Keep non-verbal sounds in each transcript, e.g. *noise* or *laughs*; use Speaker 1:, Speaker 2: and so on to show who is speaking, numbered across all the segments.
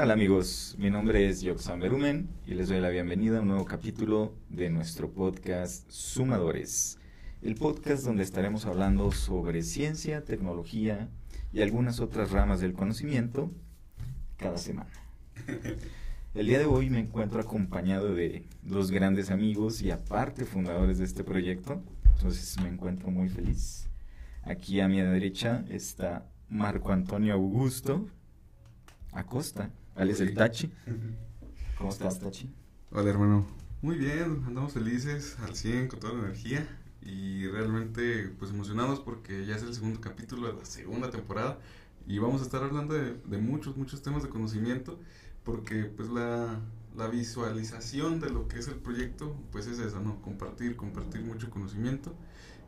Speaker 1: tal amigos? Mi nombre es Yoxan Berumen y les doy la bienvenida a un nuevo capítulo de nuestro podcast Sumadores, el podcast donde estaremos hablando sobre ciencia, tecnología y algunas otras ramas del conocimiento cada semana. El día de hoy me encuentro acompañado de dos grandes amigos y aparte fundadores de este proyecto, entonces me encuentro muy feliz. Aquí a mi derecha está Marco Antonio Augusto Acosta, alias el Tachi. *laughs* ¿Cómo estás, Tachi?
Speaker 2: Hola, hermano. Muy bien, andamos felices, al 100, con toda la energía y realmente pues emocionados porque ya es el segundo capítulo de la segunda temporada y vamos a estar hablando de, de muchos, muchos temas de conocimiento porque pues la, la, visualización de lo que es el proyecto pues es eso, ¿no? Compartir, compartir mucho conocimiento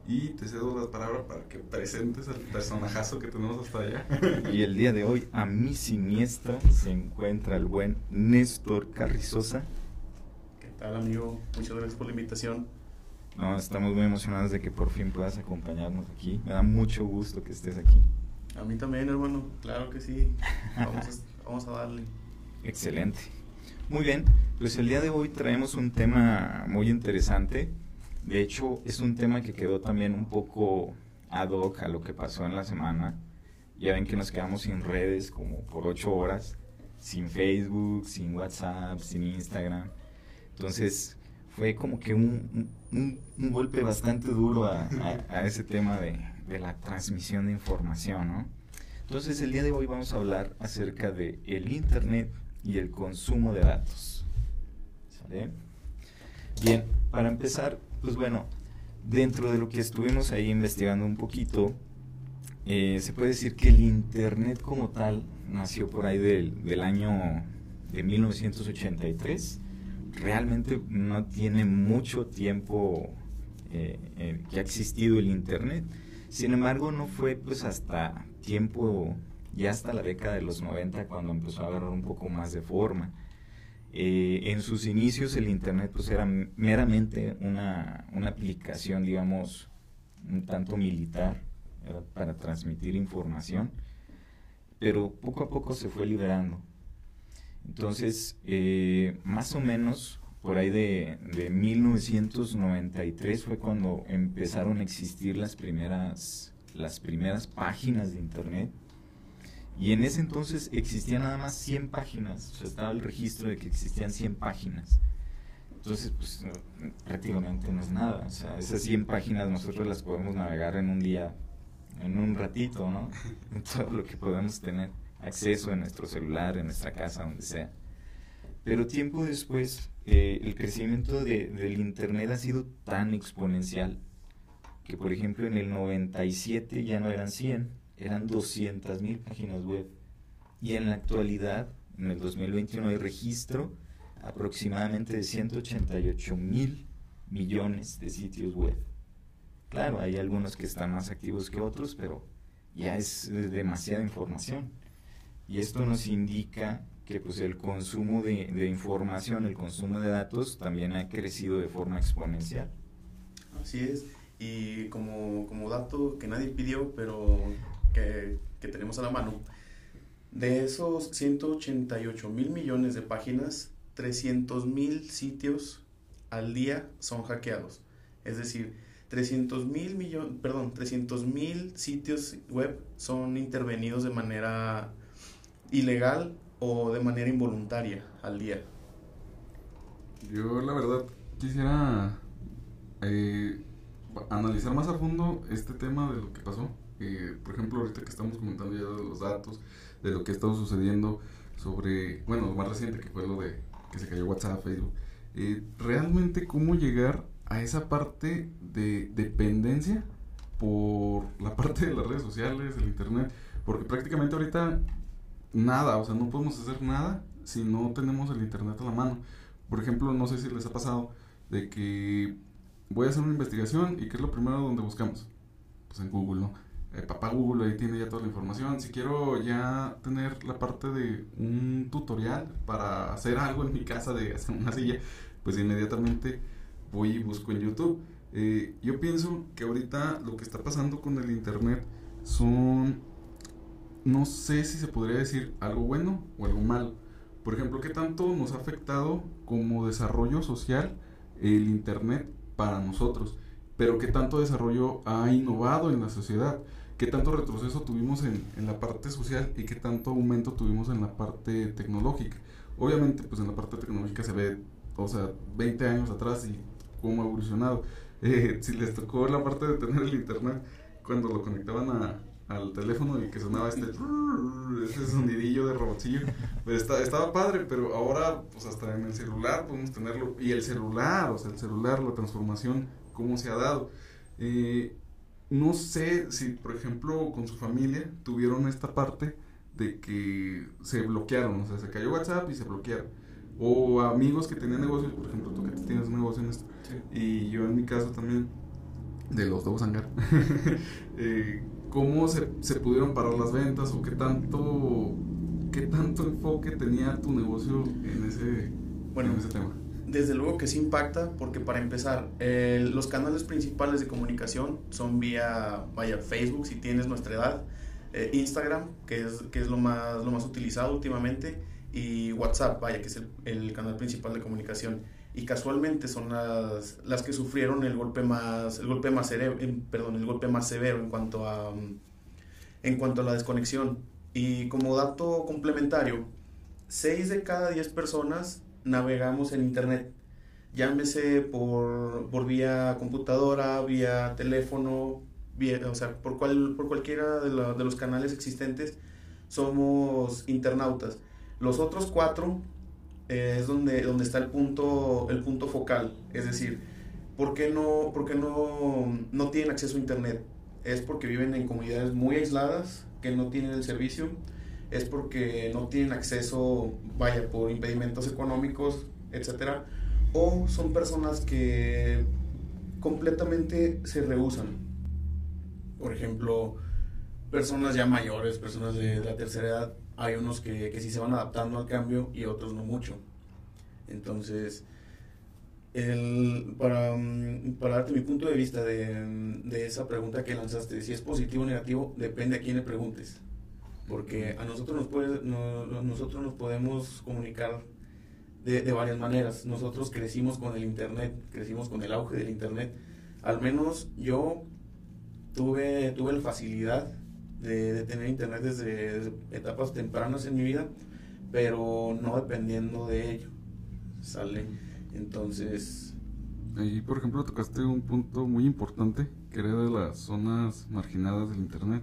Speaker 2: y te cedo la palabra para que presentes al personajazo que tenemos hasta allá.
Speaker 1: Y el día de hoy, a mi siniestra, se encuentra el buen Néstor Carrizosa.
Speaker 3: ¿Qué tal, amigo? Muchas gracias por la invitación.
Speaker 1: No, estamos muy emocionados de que por fin puedas acompañarnos aquí. Me da mucho gusto que estés aquí.
Speaker 3: A mí también, hermano. Claro que sí. Vamos a, *laughs* vamos a darle.
Speaker 1: Excelente. Muy bien, pues el día de hoy traemos un tema muy interesante de hecho, es un tema que quedó también un poco ad hoc a lo que pasó en la semana. Ya ven que nos quedamos sin redes como por ocho horas, sin Facebook, sin WhatsApp, sin Instagram. Entonces, fue como que un, un, golpe bastante duro a, a, ese tema de, de, la transmisión de información, ¿no? Entonces, el día de hoy vamos a hablar acerca de el Internet y el consumo de datos. ¿Sale? Bien, para empezar, pues bueno, dentro de lo que estuvimos ahí investigando un poquito, eh, se puede decir que el Internet como tal nació por ahí del, del año de 1983. Realmente no tiene mucho tiempo eh, eh, que ha existido el Internet. Sin embargo, no fue pues hasta tiempo, ya hasta la década de los 90 cuando empezó a agarrar un poco más de forma. Eh, en sus inicios el Internet pues era meramente una, una aplicación, digamos, un tanto militar para transmitir información, pero poco a poco se fue liberando. Entonces, eh, más o menos por ahí de, de, 1993 fue cuando empezaron a existir las primeras, las primeras páginas de Internet y en ese entonces existían nada más 100 páginas, o sea, estaba el registro de que existían 100 páginas. Entonces, pues prácticamente no es nada. O sea, esas 100 páginas nosotros las podemos navegar en un día, en un ratito, ¿no? *laughs* En todo lo que podemos tener acceso en nuestro celular, en nuestra casa, donde sea. Pero tiempo después, eh, el crecimiento de, del Internet ha sido tan exponencial que, por ejemplo, en el 97 ya no eran 100, eran 200 mil páginas web. Y en la actualidad, en el 2021, hay registro aproximadamente de 188 mil millones de sitios web. Claro, hay algunos que están más activos que otros, pero ya es demasiada información. Y esto nos indica que pues, el consumo de, de información, el consumo de datos también ha crecido de forma exponencial.
Speaker 3: Así es. Y como, como dato que nadie pidió, pero que, que tenemos a la mano, de esos 188 mil millones de páginas, 300 mil sitios al día son hackeados. Es decir, 300 mil millones, perdón, 300 mil sitios web son intervenidos de manera ilegal o de manera involuntaria al día.
Speaker 2: Yo la verdad quisiera eh, analizar más a fondo este tema de lo que pasó por ejemplo, ahorita que estamos comentando ya los datos, de lo que ha estado sucediendo sobre, bueno, lo más reciente que fue lo de que se cayó WhatsApp, Facebook, eh, realmente cómo llegar a esa parte de dependencia por la parte de las redes sociales, el internet, porque prácticamente ahorita nada, o sea, no podemos hacer nada si no tenemos el internet a la mano. Por ejemplo, no sé si les ha pasado de que voy a hacer una investigación y ¿qué es lo primero donde buscamos? Pues en Google, ¿no? Eh, papá Google ahí tiene ya toda la información. Si quiero ya tener la parte de un tutorial para hacer algo en mi casa de hacer una silla, pues inmediatamente voy y busco en YouTube. Eh, yo pienso que ahorita lo que está pasando con el internet son, no sé si se podría decir algo bueno o algo malo, por ejemplo, ¿qué tanto nos ha afectado como desarrollo social el Internet para nosotros? Pero ¿qué tanto desarrollo ha innovado en la sociedad? ¿Qué tanto retroceso tuvimos en, en la parte social y qué tanto aumento tuvimos en la parte tecnológica? Obviamente, pues en la parte tecnológica se ve, o sea, 20 años atrás y cómo ha evolucionado. *laughs* Eh, si les tocó la parte de tener el internet cuando lo conectaban a, al teléfono y que sonaba este, *laughs* este sonidillo de robotcillo, pues estaba padre, pero ahora pues hasta en el celular podemos tenerlo, y el celular, o sea, el celular, la transformación, cómo se ha dado. Eh, no sé si, por ejemplo, con su familia tuvieron esta parte de que se bloquearon, o sea, se cayó WhatsApp y se bloquearon. O amigos que tenían negocios, por ejemplo, tú que tienes un negocio en esto, y yo en mi caso también, de los dos hangar, *laughs* eh, ¿cómo se, se, pudieron parar las ventas o qué tanto, qué tanto enfoque tenía tu negocio en ese, bueno, en ese tema?
Speaker 3: Desde luego que sí impacta, porque para empezar, los canales principales de comunicación son vía, vaya, Facebook, si tienes nuestra edad, eh, Instagram, que es, que es lo, más, lo más utilizado últimamente, y WhatsApp, vaya, que es el, el canal principal de comunicación. Y casualmente son las, las que sufrieron el golpe más el golpe más perdón el golpe más severo en cuanto a en cuanto a la desconexión. Y como dato complementario 6 de cada 10 personas navegamos en internet llámese por, por vía computadora vía teléfono vía, o sea por cual, por cualquiera de, de los canales existentes somos internautas los otros cuatro es donde, donde está el punto, el punto focal. Es decir, ¿por qué, no, por no, no tienen acceso a Internet? Es porque viven en comunidades muy aisladas, que no tienen el servicio, es porque no tienen acceso, vaya, por impedimentos económicos, etc. O son personas que completamente se rehusan. Por ejemplo, personas ya mayores, personas de la tercera edad, hay unos que, que sí se van adaptando al cambio y otros no mucho. Entonces, el, para, mm, para, darte mi punto de vista de, de, esa pregunta que lanzaste, si es positivo o negativo, depende a quién le preguntes. Porque a nosotros nos, puede, nosotros nos podemos comunicar de, de, varias maneras. Nosotros crecimos con el Internet, crecimos con el auge del Internet. Al menos yo tuve, tuve la facilidad de, tener internet desde, etapas tempranas en mi vida, pero no dependiendo de ello. ¿Sale? Entonces...
Speaker 2: Ahí, por ejemplo, tocaste un punto muy importante, que era de las zonas marginadas del Internet.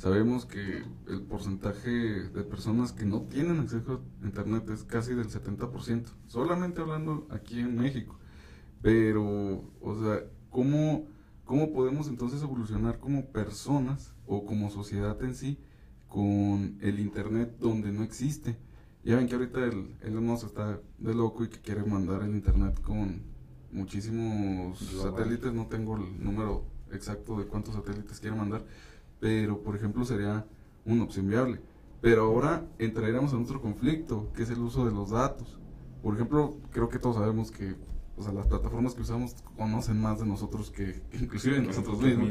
Speaker 2: Sabemos que el porcentaje de personas que no tienen acceso a Internet es casi del 70%, solamente hablando aquí en México. Pero, o sea, ¿cómo, cómo podemos entonces evolucionar como personas o como sociedad en sí con el Internet donde no existe. Ya ven que ahorita el Elon está de loco y que quiere mandar el Internet con muchísimos satélites, no tengo el número exacto de cuántos satélites quiere mandar, pero por ejemplo sería una opción viable. Pero ahora entraríamos en otro conflicto, que es el uso de los datos. Por ejemplo, creo que todos sabemos que o sea, las plataformas que usamos conocen más de nosotros que, inclusive de nosotros mismos.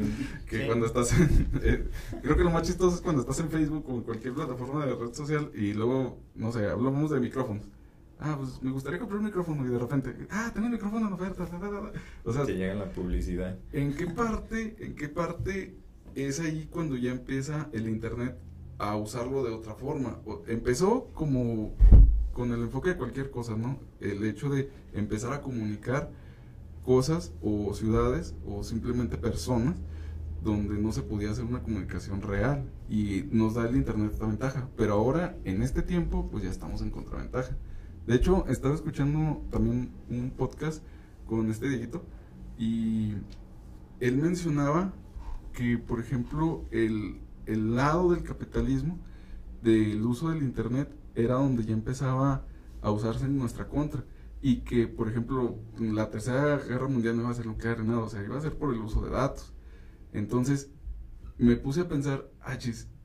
Speaker 2: Que cuando estás en, eh, creo que lo más chistoso es cuando estás en Facebook o en cualquier plataforma de red social y luego, no sé, hablamos de micrófonos. Ah, pues me gustaría comprar un micrófono y de repente, ah, tengo un micrófono en oferta.
Speaker 1: O sea, te llega la publicidad.
Speaker 2: ¿En qué parte, en qué parte es ahí cuando ya empieza el internet a usarlo de otra forma? empezó como con el enfoque de cualquier cosa, ¿no? El hecho de empezar a comunicar cosas o ciudades o simplemente personas donde no se podía hacer una comunicación real y nos da el internet esta ventaja, pero ahora en este tiempo pues ya estamos en contraventaja. De hecho, estaba escuchando también un podcast con este Dieguito y él mencionaba que, por ejemplo, el, el lado del capitalismo, del uso del internet, era donde ya empezaba a usarse en nuestra contra. Y que, por ejemplo, la tercera guerra mundial no iba a ser que nada, o sea, iba a ser por el uso de datos. Entonces, me puse a pensar, ah,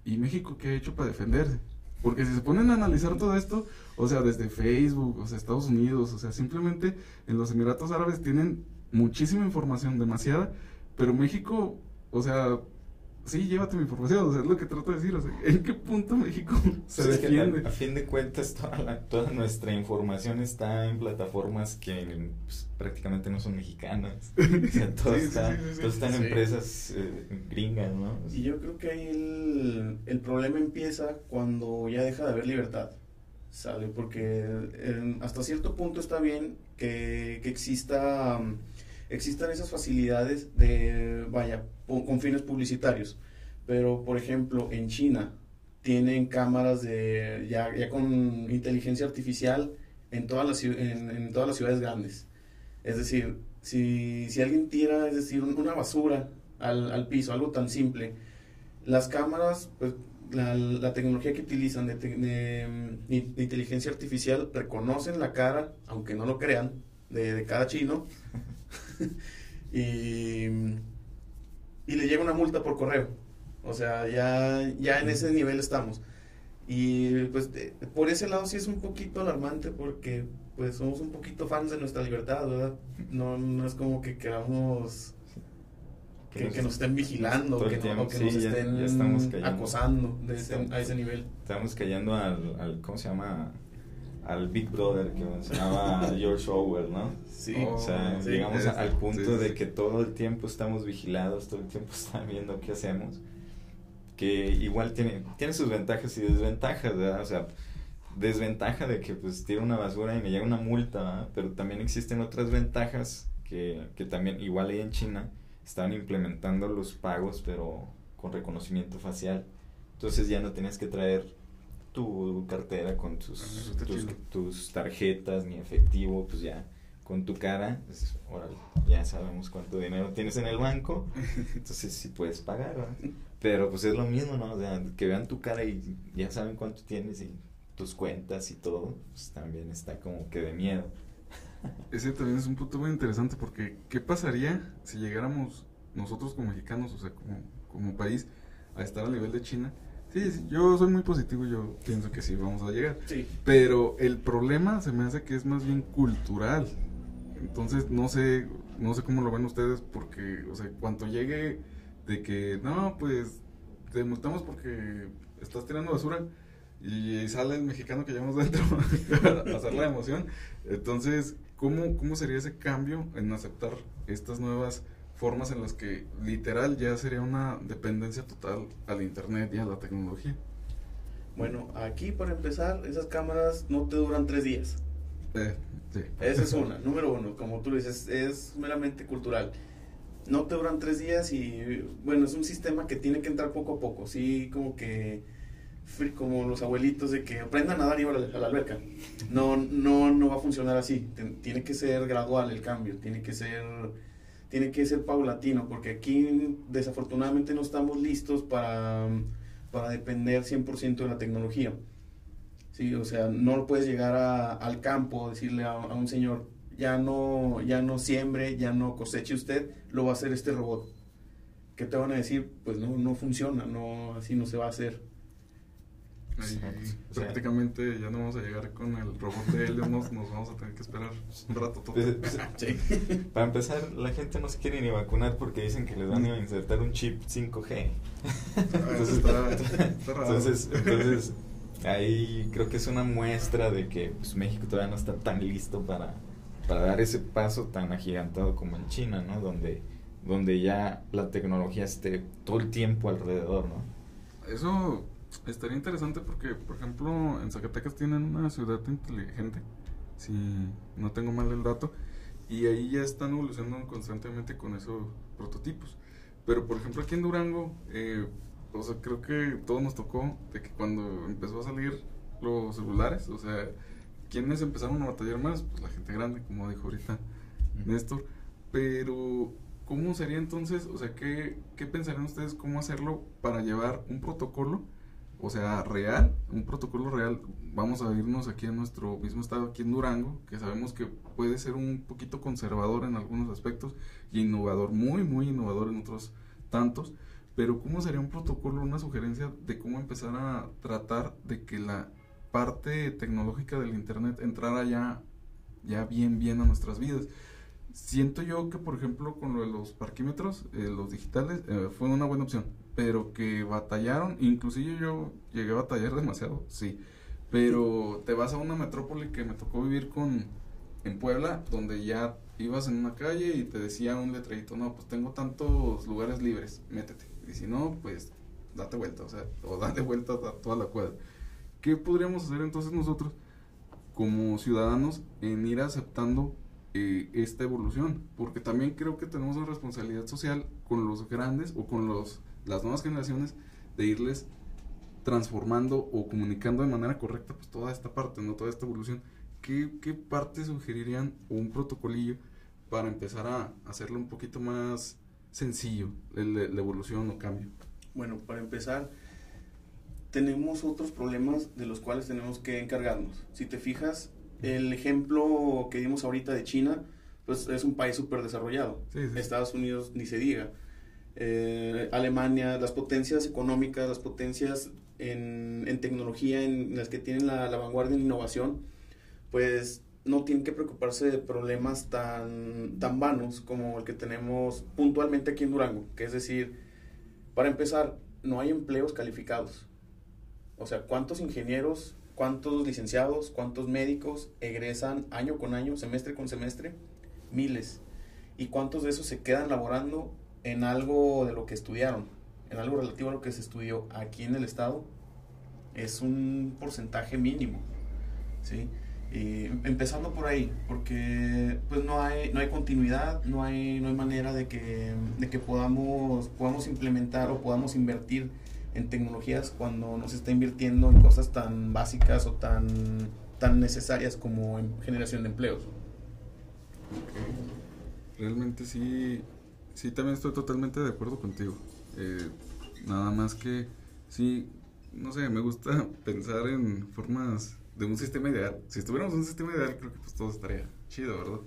Speaker 2: ¿y México qué ha hecho para defenderse? Porque si se ponen a analizar todo esto, o sea, desde Facebook, o sea, Estados Unidos, o sea, simplemente en los Emiratos Árabes tienen muchísima información, demasiada, pero México, o sea, sí, llévate mi información, o sea, es lo que trato de decir, o sea, ¿en qué punto México *laughs* se
Speaker 1: que
Speaker 2: defiende?
Speaker 1: a, a fin de cuentas, toda, la- toda nuestra información está en plataformas que pues, prácticamente no son mexicanas. *laughs* O sea, todo,
Speaker 2: Sí, sí,
Speaker 1: está,
Speaker 2: sí, sí, sí.
Speaker 1: todo está en
Speaker 3: Sí.
Speaker 1: empresas eh, gringas, ¿no?
Speaker 3: Y yo creo que ahí el, el problema empieza cuando ya deja de haber libertad, ¿sale? Porque eh, hasta cierto punto está bien que, que exista, um, existan esas facilidades de, vaya, con fines publicitarios. Pero, por ejemplo, en China tienen cámaras de, ya, ya con inteligencia artificial en todas las, en, todas las ciudades grandes. Es decir, si, si alguien tira, es decir, un- una basura al, al piso, algo tan simple, las cámaras, pues la, la tecnología que utilizan de inteligencia artificial reconocen la cara, aunque no lo crean, de, de cada chino *laughs* y, y le llega una multa por correo. O sea, ya, ya en ese nivel estamos. Y pues de- por ese lado sí es un poquito alarmante porque pues somos un poquito fans de nuestra libertad, ¿verdad? No, no es como que queramos que, que nos estén vigilando, que, no-
Speaker 1: tiempo,
Speaker 3: o que
Speaker 1: sí,
Speaker 3: nos estén
Speaker 1: ya estamos cayendo.
Speaker 3: acosando de ese-
Speaker 1: Estamos-
Speaker 3: a ese nivel.
Speaker 1: Estamos cayendo al, al, ¿cómo se llama? Al Big Brother que mencionaba *laughs* George Orwell, ¿no?
Speaker 3: Sí,
Speaker 1: O sea,
Speaker 3: sí,
Speaker 1: llegamos a- al punto
Speaker 2: sí, sí,
Speaker 1: de
Speaker 2: sí.
Speaker 1: que todo el tiempo estamos vigilados, todo el tiempo *laughs* están viendo qué hacemos, que igual tiene, tiene sus ventajas y desventajas, ¿verdad? O sea, desventaja de que pues tiro una basura y me llega una multa, ¿verdad? Pero también existen otras ventajas que, que también, igual ahí en China, estaban implementando los pagos, pero con reconocimiento facial. Entonces ya no tenías que traer tu cartera con tus, tus, tarjetas ni efectivo, pues ya con tu cara, pues, órale, ya sabemos cuánto dinero tienes en el banco, *laughs* entonces sí puedes pagar, ¿verdad? Pero pues es lo mismo, ¿no? O sea, que vean tu cara y ya saben cuánto tienes y tus cuentas y todo, pues también está como que de miedo.
Speaker 2: Ese también es un punto muy interesante porque ¿qué pasaría si llegáramos nosotros como mexicanos, o sea, como, como país, a estar al nivel de China? Sí, sí, yo soy muy positivo, yo pienso que sí vamos a llegar.
Speaker 3: Sí.
Speaker 2: Pero el problema se me hace que es más bien cultural. Entonces, no sé, no sé cómo lo ven ustedes, porque, o sea, cuando llegue de que, no, pues, te multamos porque estás tirando basura y sale el mexicano que llevamos dentro *laughs* a hacer la emoción. Entonces, ¿cómo, ¿cómo sería ese cambio en aceptar estas nuevas formas en las que literal ya sería una dependencia total al internet y a la tecnología?
Speaker 3: Bueno, aquí para empezar, esas cámaras no te duran tres días.
Speaker 2: Eh, sí.
Speaker 3: Esa es *laughs* una, número uno, como tú dices, es meramente cultural. No te duran tres días y bueno, es un sistema que tiene que entrar poco a poco, sí, como que como los abuelitos de que aprendan a nadar y a la, a la alberca. No, no, no va a funcionar así. Tiene que ser gradual el cambio, tiene que ser, tiene que ser paulatino, porque aquí desafortunadamente no estamos listos para, para depender 100% de la tecnología. Sí, o sea, no puedes llegar a- al campo, decirle a, a un señor, ya no, ya no siembre, ya no coseche usted, lo va a hacer este robot. ¿Qué te van a decir? Pues no, no funciona, no, así no se va a hacer.
Speaker 2: Ahí,
Speaker 1: Exacto. O sea-
Speaker 2: prácticamente ya no vamos a llegar con el robot de Helios, nos, nos vamos a tener que esperar un rato todo.
Speaker 1: Pues, pues, *laughs*
Speaker 3: Sí. *laughs*
Speaker 1: Para empezar, la gente no se quiere ni vacunar porque dicen que les van a insertar un chip 5G.
Speaker 2: Ah, eso está, está raro. *laughs*
Speaker 1: entonces, entonces, ahí creo que es una muestra de que pues, México todavía no está tan listo para, para dar ese paso tan agigantado como en China, ¿no? Donde, donde ya la tecnología esté todo el tiempo alrededor, ¿no?
Speaker 2: Eso estaría interesante porque, por ejemplo, en Zacatecas tienen una ciudad inteligente, si no tengo mal el dato, y ahí ya están evolucionando constantemente con esos prototipos. Pero, por ejemplo, aquí en Durango, eh, o sea, creo que todo nos tocó de que cuando empezó a salir los celulares, o sea, ¿quiénes empezaron a batallar más? Pues la gente grande, como dijo ahorita Néstor. Pero, ¿cómo sería entonces? O sea, ¿qué, qué pensarían ustedes cómo hacerlo para llevar un protocolo? O sea, real, un protocolo real. Vamos a irnos aquí en nuestro mismo estado, aquí en Durango, que sabemos que puede ser un poquito conservador en algunos aspectos y innovador, muy, muy innovador en otros tantos. Pero, ¿cómo sería un protocolo, una sugerencia de cómo empezar a tratar de que la parte tecnológica del Internet entrara ya, ya bien, bien a nuestras vidas? siento yo que, por ejemplo, con lo de los parquímetros, eh, los digitales, eh, fue una buena opción, pero que batallaron, inclusive yo llegué a batallar demasiado, sí, pero te vas a una metrópoli que me tocó vivir con, en Puebla, donde ya ibas en una calle y te decía un letrerito, no, pues tengo tantos lugares libres, métete, y si no, pues date vuelta, o sea, o date vuelta a toda la cuadra. ¿Qué podríamos hacer entonces nosotros como ciudadanos en ir aceptando eh, esta evolución? Porque también creo que tenemos una responsabilidad social con los grandes o con los, las nuevas generaciones de irles transformando o comunicando de manera correcta pues toda esta parte, no toda esta evolución. ¿Qué, qué parte sugerirían un protocolillo para empezar a hacerlo un poquito más sencillo, la, la evolución o cambio?
Speaker 3: Bueno, para empezar, tenemos otros problemas de los cuales tenemos que encargarnos. Si te fijas, el ejemplo que dimos ahorita de China, pues es un país súper desarrollado. Estados Unidos ni se diga. Eh, Alemania, las potencias económicas, las potencias en, en tecnología, en las que tienen la, la, vanguardia en innovación, pues no tienen que preocuparse de problemas tan, tan vanos como el que tenemos puntualmente aquí en Durango, que es decir, para empezar, no hay empleos calificados. O sea, ¿cuántos ingenieros, cuántos licenciados, cuántos médicos egresan año con año, semestre con semestre? Miles. ¿Y cuántos de esos se quedan laborando en algo de lo que estudiaron? En algo relativo a lo que se estudió aquí en el estado. Es un porcentaje mínimo. ¿Sí? Empezando por ahí, porque pues no hay, no hay continuidad, no hay, no hay manera de que, de que podamos, podamos implementar o podamos invertir en tecnologías cuando no se está invirtiendo en cosas tan básicas o tan, tan necesarias como en generación de empleos.
Speaker 2: Realmente sí, sí, también estoy totalmente de acuerdo contigo. Eh, nada más que, sí, no sé, me gusta *laughs* pensar en formas de un sistema ideal. Si estuviéramos en un sistema ideal, creo que pues todo estaría chido, ¿verdad?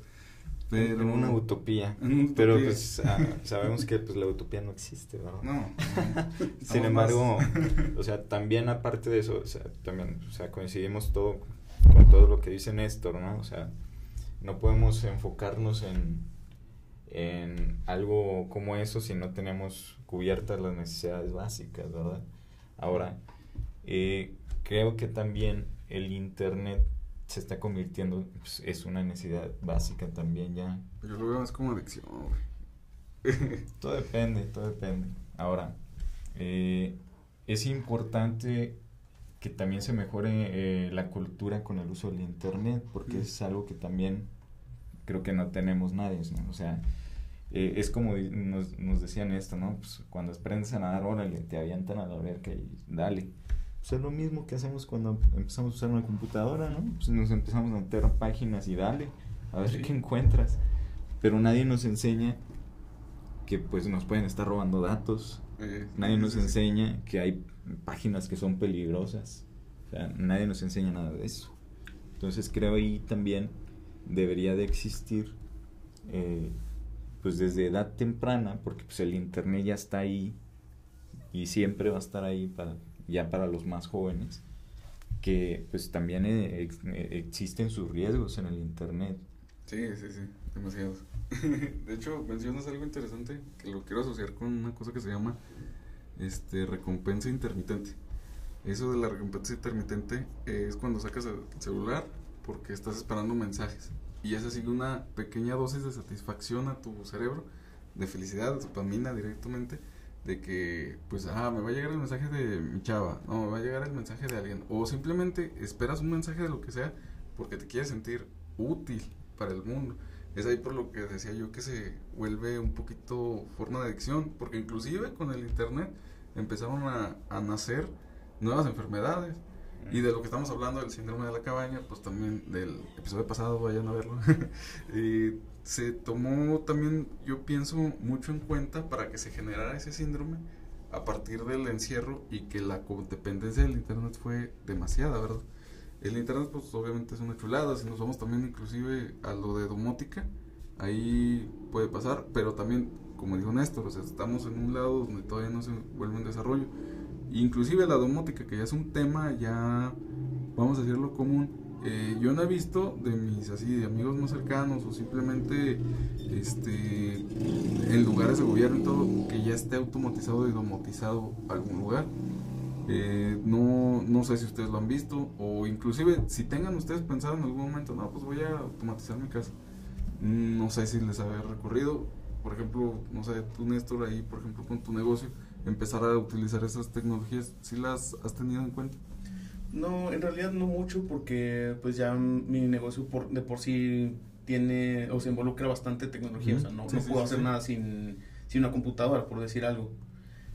Speaker 1: Pero, en una utopía. Pero pues ah, sabemos que pues la utopía no existe, ¿verdad?
Speaker 2: No. *laughs*
Speaker 1: Sin embargo, o sea, también aparte de eso, o sea, también, o sea, coincidimos todo con todo lo que dice Néstor, ¿no? O sea, no podemos enfocarnos en, en algo como eso si no tenemos cubiertas las necesidades básicas, ¿verdad? Ahora, eh, creo que también el Internet se está convirtiendo, pues, es una necesidad básica también ya.
Speaker 2: Yo lo veo más como adicción, *laughs*
Speaker 1: todo depende, todo depende. Ahora, eh, es importante que también se mejore eh, la cultura con el uso del Internet, porque es algo que también creo que no tenemos nadie, ¿no? O sea, eh, es como nos, nos decían esto, ¿no? Pues cuando aprendes a nadar, órale, te avientan a la verga y dale pues es lo mismo que hacemos cuando empezamos a usar una computadora, ¿no? Pues nos empezamos a meter páginas y dale, a ver qué encuentras. Pero nadie nos enseña que pues nos pueden estar robando datos. Eh, nadie nos enseña que hay páginas que son peligrosas. O sea, nadie nos enseña nada de eso. Entonces creo ahí también debería de existir, eh, pues desde edad temprana, porque pues el internet ya está ahí y siempre va a estar ahí para ya para los más jóvenes, que pues también eh, existen sus riesgos en el Internet.
Speaker 2: Sí, sí, sí, demasiados. *laughs* de hecho, mencionas algo interesante que lo quiero asociar con una cosa que se llama este recompensa intermitente. Eso de la recompensa intermitente es cuando sacas el celular porque estás esperando mensajes y eso sigue una pequeña dosis de satisfacción a tu cerebro, de felicidad, de dopamina directamente de que, pues, ah, me va a llegar el mensaje de mi chava, no, me va a llegar el mensaje de alguien, o simplemente esperas un mensaje de lo que sea porque te quieres sentir útil para el mundo. Es ahí por lo que decía yo que se vuelve un poquito forma de adicción, porque inclusive con el internet empezaron a nacer nuevas enfermedades. Y de lo que estamos hablando del síndrome de la cabaña, pues también del episodio pasado, vayan a verlo. *laughs* y se tomó también, yo pienso, mucho en cuenta para que se generara ese síndrome a partir del encierro y que la dependencia del Internet fue demasiada, ¿verdad? El Internet, pues obviamente es una chulada, si nos vamos también inclusive a lo de domótica, ahí puede pasar, pero también, como dijo Néstor, o sea, estamos en un lado donde todavía no se vuelve un desarrollo. Inclusive la domótica, que ya es un tema ya, vamos a decirlo común, eh, yo no he visto de mis así de amigos más cercanos o simplemente este en lugares de gobierno y todo que ya esté automatizado y domotizado algún lugar. Eh, no, no sé si ustedes lo han visto o inclusive si tengan ustedes pensado en algún momento, no, pues voy a automatizar mi casa. No sé si les había recurrido, por ejemplo, no sé, tú Néstor ahí, por ejemplo, con tu negocio, empezar a utilizar esas tecnologías, ¿sí las has tenido en cuenta?
Speaker 3: No, en realidad no mucho porque pues ya mi negocio por, de por sí tiene o se involucra bastante tecnología, o sea, no, no puedo hacer nada sin, sin una computadora, por decir algo.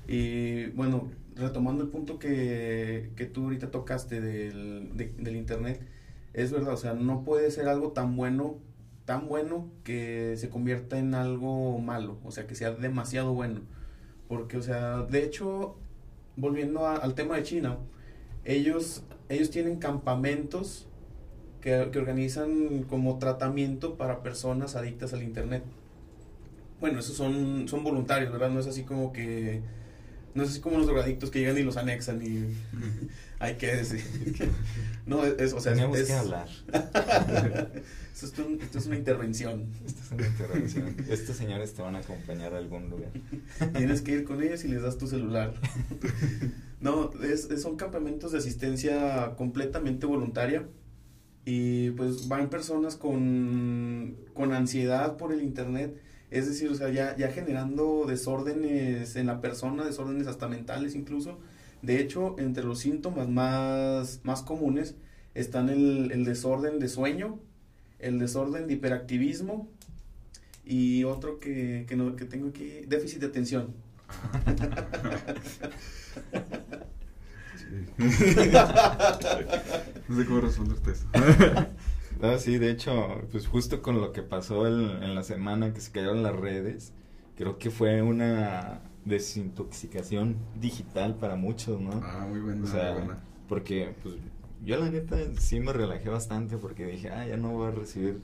Speaker 3: Y bueno, retomando el punto que, que tú ahorita tocaste del, del internet, es verdad, o sea, no puede ser algo tan bueno, tan bueno que se convierta en algo malo, o sea, que sea demasiado bueno. Porque, o sea, de hecho, volviendo al tema de China, ellos, ellos tienen campamentos que, que, organizan como tratamiento para personas adictas al internet. Bueno, esos son, son voluntarios, ¿verdad? No es así como que... No es así como los drogadictos que llegan y los anexan y hay que decir. no, es, o sea,
Speaker 1: Tenemos
Speaker 3: es,
Speaker 1: que hablar. *laughs*
Speaker 3: esto, es un, esto es una intervención.
Speaker 1: Esto es una intervención. Estos señores te van a acompañar a algún lugar.
Speaker 3: Tienes que ir con ellos y les das tu celular. No, es, son campamentos de asistencia completamente voluntaria y pues van personas con, con ansiedad por el internet, es decir, o sea, ya, ya generando desórdenes en la persona, desórdenes hasta mentales incluso. De hecho, entre los síntomas más, más comunes están el, el desorden de sueño, el desorden de hiperactivismo y otro que, que, no, que tengo aquí, déficit de atención. *laughs*
Speaker 2: no sé cómo responderte eso.
Speaker 1: no, sí, de hecho, pues justo con lo que pasó el, en la semana que se cayeron las redes, creo que fue una desintoxicación digital para muchos, ¿no?
Speaker 2: Ah, muy buena,
Speaker 1: o sea,
Speaker 2: muy buena.
Speaker 1: Porque, pues, yo la neta sí me relajé bastante porque dije, ah, ya no voy a recibir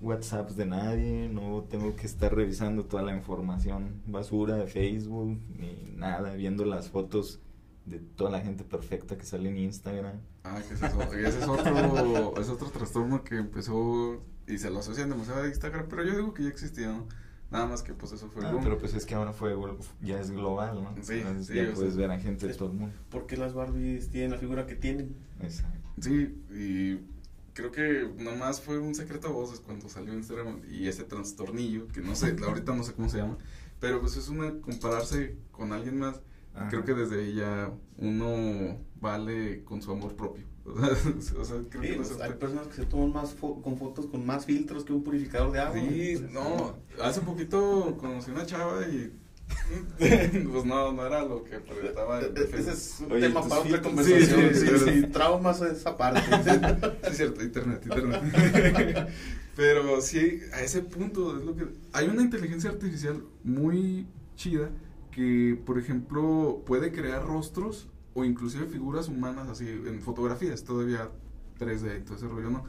Speaker 1: WhatsApps de nadie, no tengo que estar revisando toda la información basura de Facebook, ni nada, viendo las fotos de toda la gente perfecta que sale en Instagram.
Speaker 2: Ah, que es otro, ese es otro, es otro trastorno que empezó y se lo asocian demasiado a Instagram, pero yo digo que ya existía, ¿no? Nada más que pues eso fue
Speaker 1: ah, Pero pues es que ahora fue ya es global, ¿no?
Speaker 2: Sí,
Speaker 1: Entonces,
Speaker 2: sí,
Speaker 1: ya puedes
Speaker 2: sea,
Speaker 1: ver a gente de todo el mundo.
Speaker 3: Porque las Barbies tienen la figura que tienen.
Speaker 1: Exacto.
Speaker 2: Sí, y creo que nomás fue un secreto a voces cuando salió Instagram y ese trastornillo, que no sé, *laughs* ahorita no sé cómo se llama, pero pues es una compararse con alguien más.
Speaker 1: Ajá.
Speaker 2: Creo que desde ahí ya uno vale con su amor propio. *laughs* o sea, creo
Speaker 3: Sí,
Speaker 2: que no
Speaker 3: pues, hay personas que se toman más fo- con fotos con más filtros que un purificador de agua.
Speaker 2: Sí, no, hace poquito conocí una chava y *laughs* pues no, no era lo que proyectaba en
Speaker 3: Ese es un
Speaker 1: Oye,
Speaker 3: tema para otra conversación.
Speaker 2: Sí,
Speaker 3: Sí,
Speaker 2: sí,
Speaker 3: sí,
Speaker 2: sí.
Speaker 3: Traumas esa parte. *laughs*
Speaker 2: Sí, es cierto, internet, internet. Pero sí, a ese punto es lo que... Hay una inteligencia artificial muy chida que, por ejemplo, puede crear rostros o inclusive figuras humanas así en fotografías, todavía 3D y todo ese rollo, ¿no?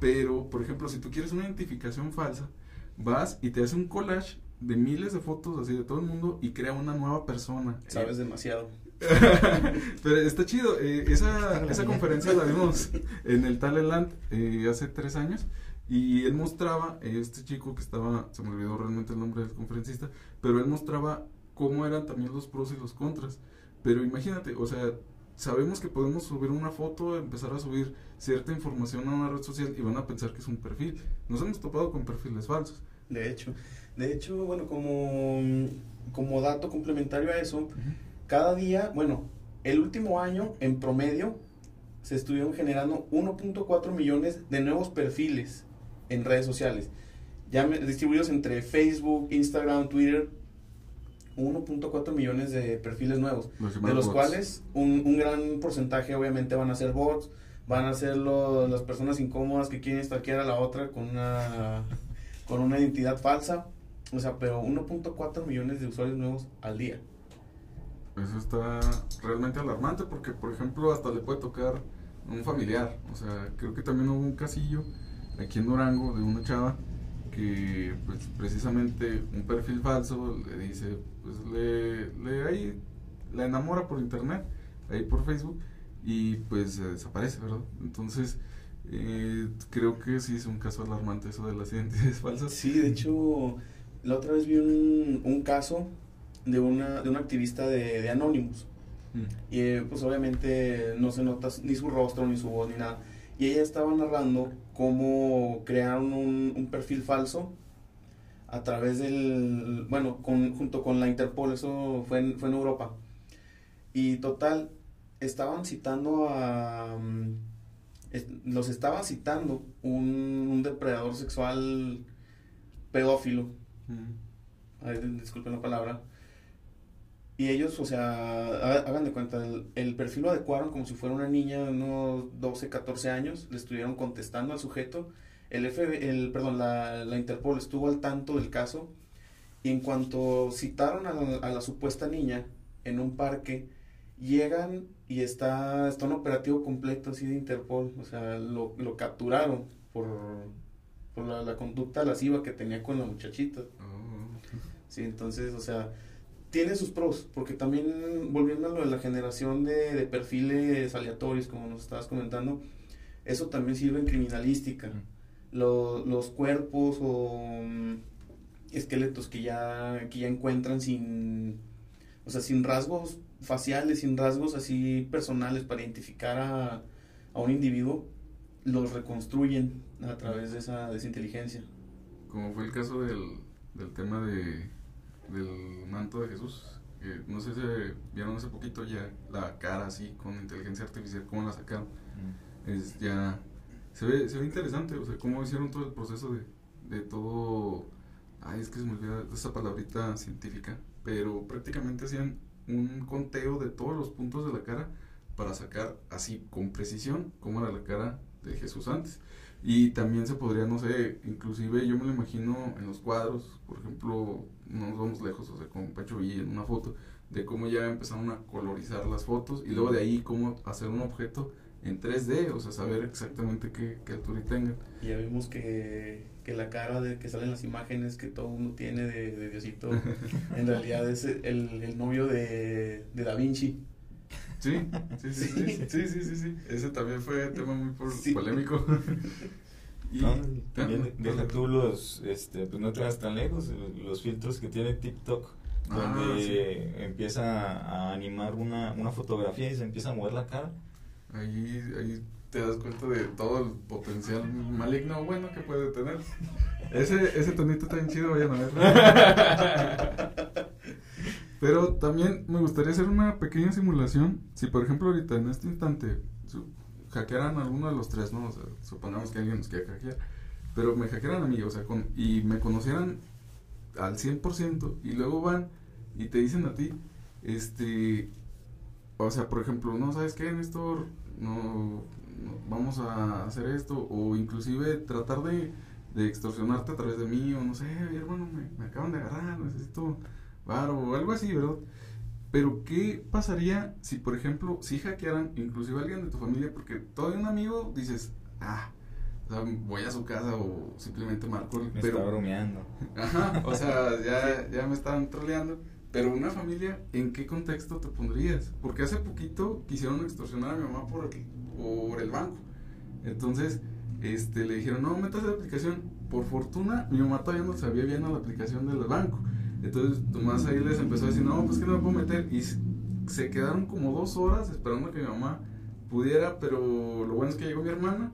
Speaker 2: Pero, por ejemplo, si tú quieres una identificación falsa, vas y te hace un collage de miles de fotos así de todo el mundo y crea una nueva persona.
Speaker 3: Sabes demasiado. *laughs*
Speaker 2: Pero está chido. eh, esa, esa conferencia la vimos en el Talentland eh, hace tres años. Y él mostraba, eh, este chico que estaba, se me olvidó realmente el nombre del conferencista, pero él mostraba cómo eran también los pros y los contras. Pero imagínate, o sea, sabemos que podemos subir una foto, empezar a subir cierta información a una red social y van a pensar que es un perfil. Nos hemos topado con perfiles falsos.
Speaker 3: De hecho, de hecho, bueno, como, como dato complementario a eso, cada día, bueno, el último año en promedio se estuvieron generando 1.4 millones de nuevos perfiles en redes sociales, ya distribuidos entre Facebook, Instagram, Twitter, 1.4 millones de perfiles nuevos,
Speaker 2: Los
Speaker 3: de los
Speaker 2: bots.
Speaker 3: cuales un, un gran porcentaje obviamente van a ser bots, van a ser lo- las personas incómodas que quieren stalkear a la otra con una, con una identidad falsa, o sea, pero 1.4 millones de usuarios nuevos al día.
Speaker 2: Eso está realmente alarmante porque, por ejemplo, hasta le puede tocar a un familiar. O sea, creo que también hubo un casillo aquí en Durango de una chava que, pues, precisamente un perfil falso le dice, pues, le, le ahí, la enamora por internet, ahí por Facebook, y pues desaparece, ¿verdad? Entonces, Eh, creo que sí es un caso alarmante eso de las *laughs* identidades falsas.
Speaker 3: Sí, de hecho, la otra vez vi un, un caso de una, de una activista de, de Anonymous.
Speaker 2: Mm.
Speaker 3: Y eh, pues obviamente no se nota ni su rostro, ni su voz, ni nada. Y ella estaba narrando cómo crearon un, un perfil falso a través del, bueno, con, junto con la Interpol, eso fue en, fue en Europa. Y total, estaban citando a... mm, los estaba citando un, un depredador sexual pedófilo, disculpen la palabra. Y ellos, o sea, ha- hagan de cuenta, el, el perfil lo adecuaron como si fuera una niña de unos 12, 14 años, le estuvieron contestando al sujeto. El FB, el, perdón, la, la Interpol estuvo al tanto del caso y en cuanto citaron a la, a la supuesta niña en un parque, llegan y está, está un operativo completo así de Interpol, o sea, lo, lo capturaron por, por la, la conducta lasciva que tenía con la muchachita.
Speaker 2: Oh.
Speaker 3: Sí, entonces, o sea, tiene sus pros, porque también, volviendo a lo de la generación de, de perfiles aleatorios, como nos estabas comentando, eso también sirve en criminalística. Lo- los cuerpos o mm, esqueletos que ya, que ya encuentran sin, o sea, sin rasgos faciales, sin rasgos así personales para identificar a, a un individuo, los reconstruyen a través de esa, de esa inteligencia.
Speaker 2: Como fue el caso del, del tema de, del manto de Jesús. que no sé si vieron hace poquito ya la cara así con inteligencia artificial, cómo la sacaron.
Speaker 1: Mm.
Speaker 2: Es ya. Se ve, se ve interesante, o sea, cómo hicieron todo el proceso de, de todo. Ay, es que se me olvida esa palabrita científica. Pero prácticamente hacían un conteo de todos los puntos de la cara para sacar así con precisión cómo era la cara de Jesús antes. Y también se podría, no sé, inclusive yo me lo imagino en los cuadros, por ejemplo, no nos vamos lejos, o sea, con Pecho Villa en una foto, de cómo ya empezaron a colorizar las fotos y luego de ahí cómo hacer un objeto en 3D, o sea, saber exactamente qué, qué altura y tengan.
Speaker 3: Y ya vimos que, que la cara de que salen las imágenes que todo uno tiene de, de Diosito, *laughs* en realidad es el, el novio de, de Da Vinci.
Speaker 2: Sí, sí, sí, sí, *laughs* sí, sí, sí, sí. Ese también fue tema muy por-
Speaker 3: Sí.
Speaker 2: polémico. *laughs* Y-
Speaker 1: No, también deja tú los, este, pues no te vas tan lejos, los filtros que tiene TikTok,
Speaker 2: Ah,
Speaker 1: donde
Speaker 2: sí.
Speaker 1: empieza a animar una, una fotografía y se empieza a mover la cara.
Speaker 2: Ahí, ahí te das cuenta de todo el potencial maligno bueno que puede tener. Ese, ese tonito bien chido, vayan a verlo. Pero también me gustaría hacer una pequeña simulación. Si, por ejemplo, ahorita en este instante su- hackearan a alguno de los tres, ¿no? O sea, supongamos que alguien nos quiere hackear. Pero me hackearan a mí, o sea, con, y me conocieran al 100% y luego van y te dicen a ti, este, o sea, por ejemplo, no sabes qué, Néstor, no, no, vamos a hacer esto, o inclusive tratar de, de extorsionarte a través de mí, o no sé, "Oye, hermano, me, me acaban de agarrar, necesito varo, o algo así, ¿verdad? Pero, ¿qué pasaría si, por ejemplo, si hackearan inclusive a alguien de tu familia? Porque todavía un amigo dices, ah, o sea, voy a su casa o simplemente marco, el-
Speaker 1: Me
Speaker 2: pero
Speaker 1: está bromeando.
Speaker 2: Ajá, o sea, ya, *laughs* ya me estaban troleando. Pero una familia, ¿en qué contexto te pondrías? Porque hace poquito quisieron extorsionar a mi mamá por el, por el banco. Entonces, este, le dijeron, no, metas la aplicación. Por fortuna, mi mamá todavía no sabía bien a la aplicación del banco. Entonces, Tomás ahí les empezó a decir, no, pues que no me puedo meter. Y se- quedaron como dos horas esperando que mi mamá pudiera, pero lo bueno es que llegó mi hermana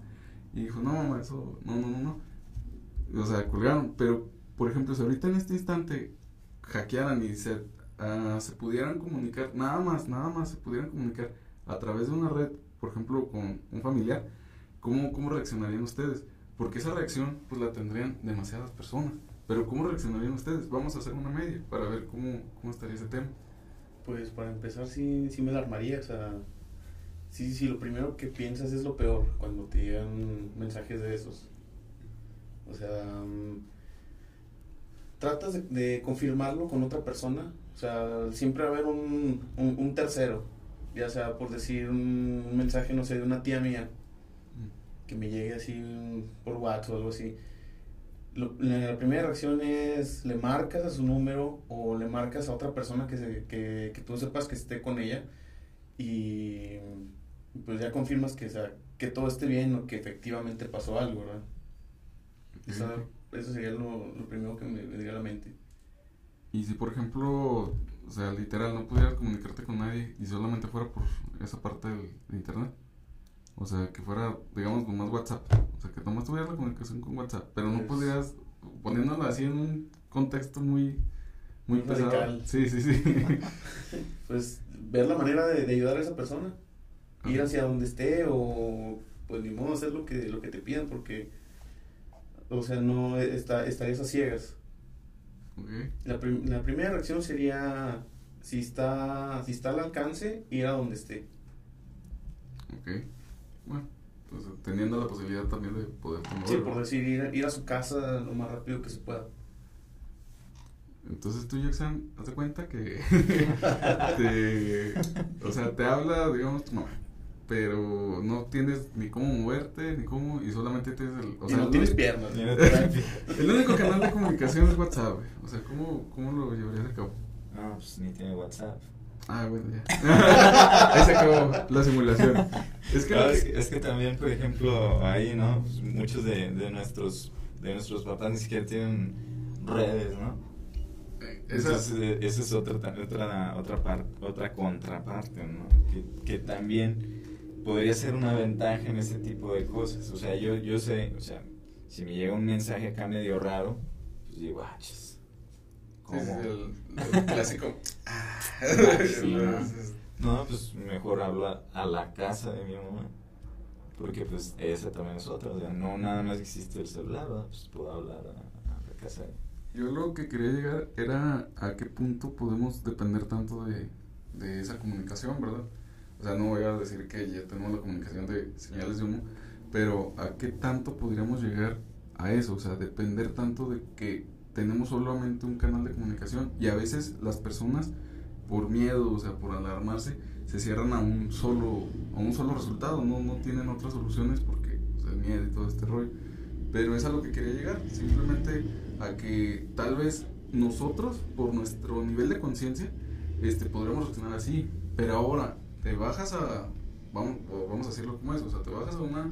Speaker 2: y dijo, no, mamá, eso, no, no, no, no. O sea, colgaron. Pero, por ejemplo, si ahorita en este instante hackearan y se, ah, se pudieran comunicar, nada más, nada más se pudieran comunicar a través de una red, por ejemplo, con un familiar, ¿cómo, cómo reaccionarían ustedes? Porque esa reacción, pues la tendrían demasiadas personas. Pero ¿cómo reaccionarían ustedes? Vamos a hacer una media para ver cómo, cómo estaría ese tema.
Speaker 3: Pues para empezar sí, sí me la armaría, o sea, sí, sí, lo primero que piensas es lo peor cuando te llegan mensajes de esos. O sea, mm, tratas de, de confirmarlo con otra persona, o sea, siempre va a haber un, un, un tercero, ya sea por decir un, mensaje, no sé, de una tía mía, que me llegue así mm, por WhatsApp o algo así. Lo- la, la primera reacción es le marcas a su número o le marcas a otra persona que, se, que, que tú sepas que esté con ella y pues ya confirmas que, o sea, que todo esté bien o que efectivamente pasó algo, ¿verdad? Esa- eso sería lo, lo primero que me vendría a la mente.
Speaker 2: Y si, por ejemplo, o sea, literal, no pudieras comunicarte con nadie y solamente fuera por esa parte del, de internet. O sea, que fuera, digamos, con más WhatsApp. O sea, que nomás tuvieras la comunicación con WhatsApp. Pero no
Speaker 3: Pues-
Speaker 2: pudieras, poniéndolo así en un contexto muy, muy pesado.
Speaker 3: radical.
Speaker 2: Sí, sí, sí. *laughs*
Speaker 3: Pues ver la manera de, de ayudar a esa persona. Ir hacia donde esté o pues ni modo hacer lo que, lo que te pidan porque, o sea, no está, estarías a ciegas.
Speaker 2: Ok.
Speaker 3: La, prim- la primera reacción sería, si está, si está al alcance, ir a donde esté.
Speaker 2: Ok. Bueno, pues teniendo la posibilidad también de poder
Speaker 3: Sí, por decir, ir, ir a su casa lo más rápido que se pueda.
Speaker 2: Entonces tú, Jackson, haz de cuenta que *laughs* te, o sea, te habla, digamos, tu mamá, pero no tienes ni cómo moverte, ni cómo, y solamente tienes el, o
Speaker 3: y
Speaker 2: sea,
Speaker 3: no
Speaker 2: el,
Speaker 3: tienes *laughs* piernas.
Speaker 2: El único canal de comunicación es WhatsApp, güey. O sea, ¿cómo, cómo lo llevarías a cabo?
Speaker 1: No, pues ni tiene WhatsApp.
Speaker 2: Ah, bueno, ya. *laughs* Ahí se acabó la simulación. Es que,
Speaker 1: No, es,
Speaker 2: que-
Speaker 1: que, es que también, por ejemplo, ahí, ¿no? Pues, muchos de, de nuestros de nuestros papás ni siquiera tienen redes, ¿no?
Speaker 2: eh, esa-
Speaker 1: Entonces, eh, esa es otra otra otra parte, otra contraparte, ¿no? Que, que también podría ser una ventaja en ese tipo de cosas. O sea, yo yo sé, o sea, si me llega un mensaje acá medio raro, pues digo, ah, chis, ¿cómo?
Speaker 2: el, el clásico. *laughs*
Speaker 1: sí, ¿no? No, pues mejor hablo a, a la casa de mi mamá. Porque pues esa también es otra. O sea, no nada más existe el celular, ¿verdad? Pues puedo hablar a, a la casa de
Speaker 2: Yo lo que quería llegar era a qué punto podemos depender tanto de, de esa comunicación, ¿verdad? O sea, no voy a decir que ya tenemos la comunicación de señales de humo, pero a qué tanto podríamos llegar a eso, o sea, depender tanto de que tenemos solamente un canal de comunicación y a veces las personas por miedo, o sea, por alarmarse, se cierran a un solo a un solo resultado, no no tienen otras soluciones porque pues, el miedo y todo este rollo. Pero es a lo que quería llegar, simplemente a que tal vez nosotros, por nuestro nivel de conciencia, este, podremos reaccionar así. Pero ahora, te bajas a, vamos, vamos a decirlo como es, o sea, te bajas a una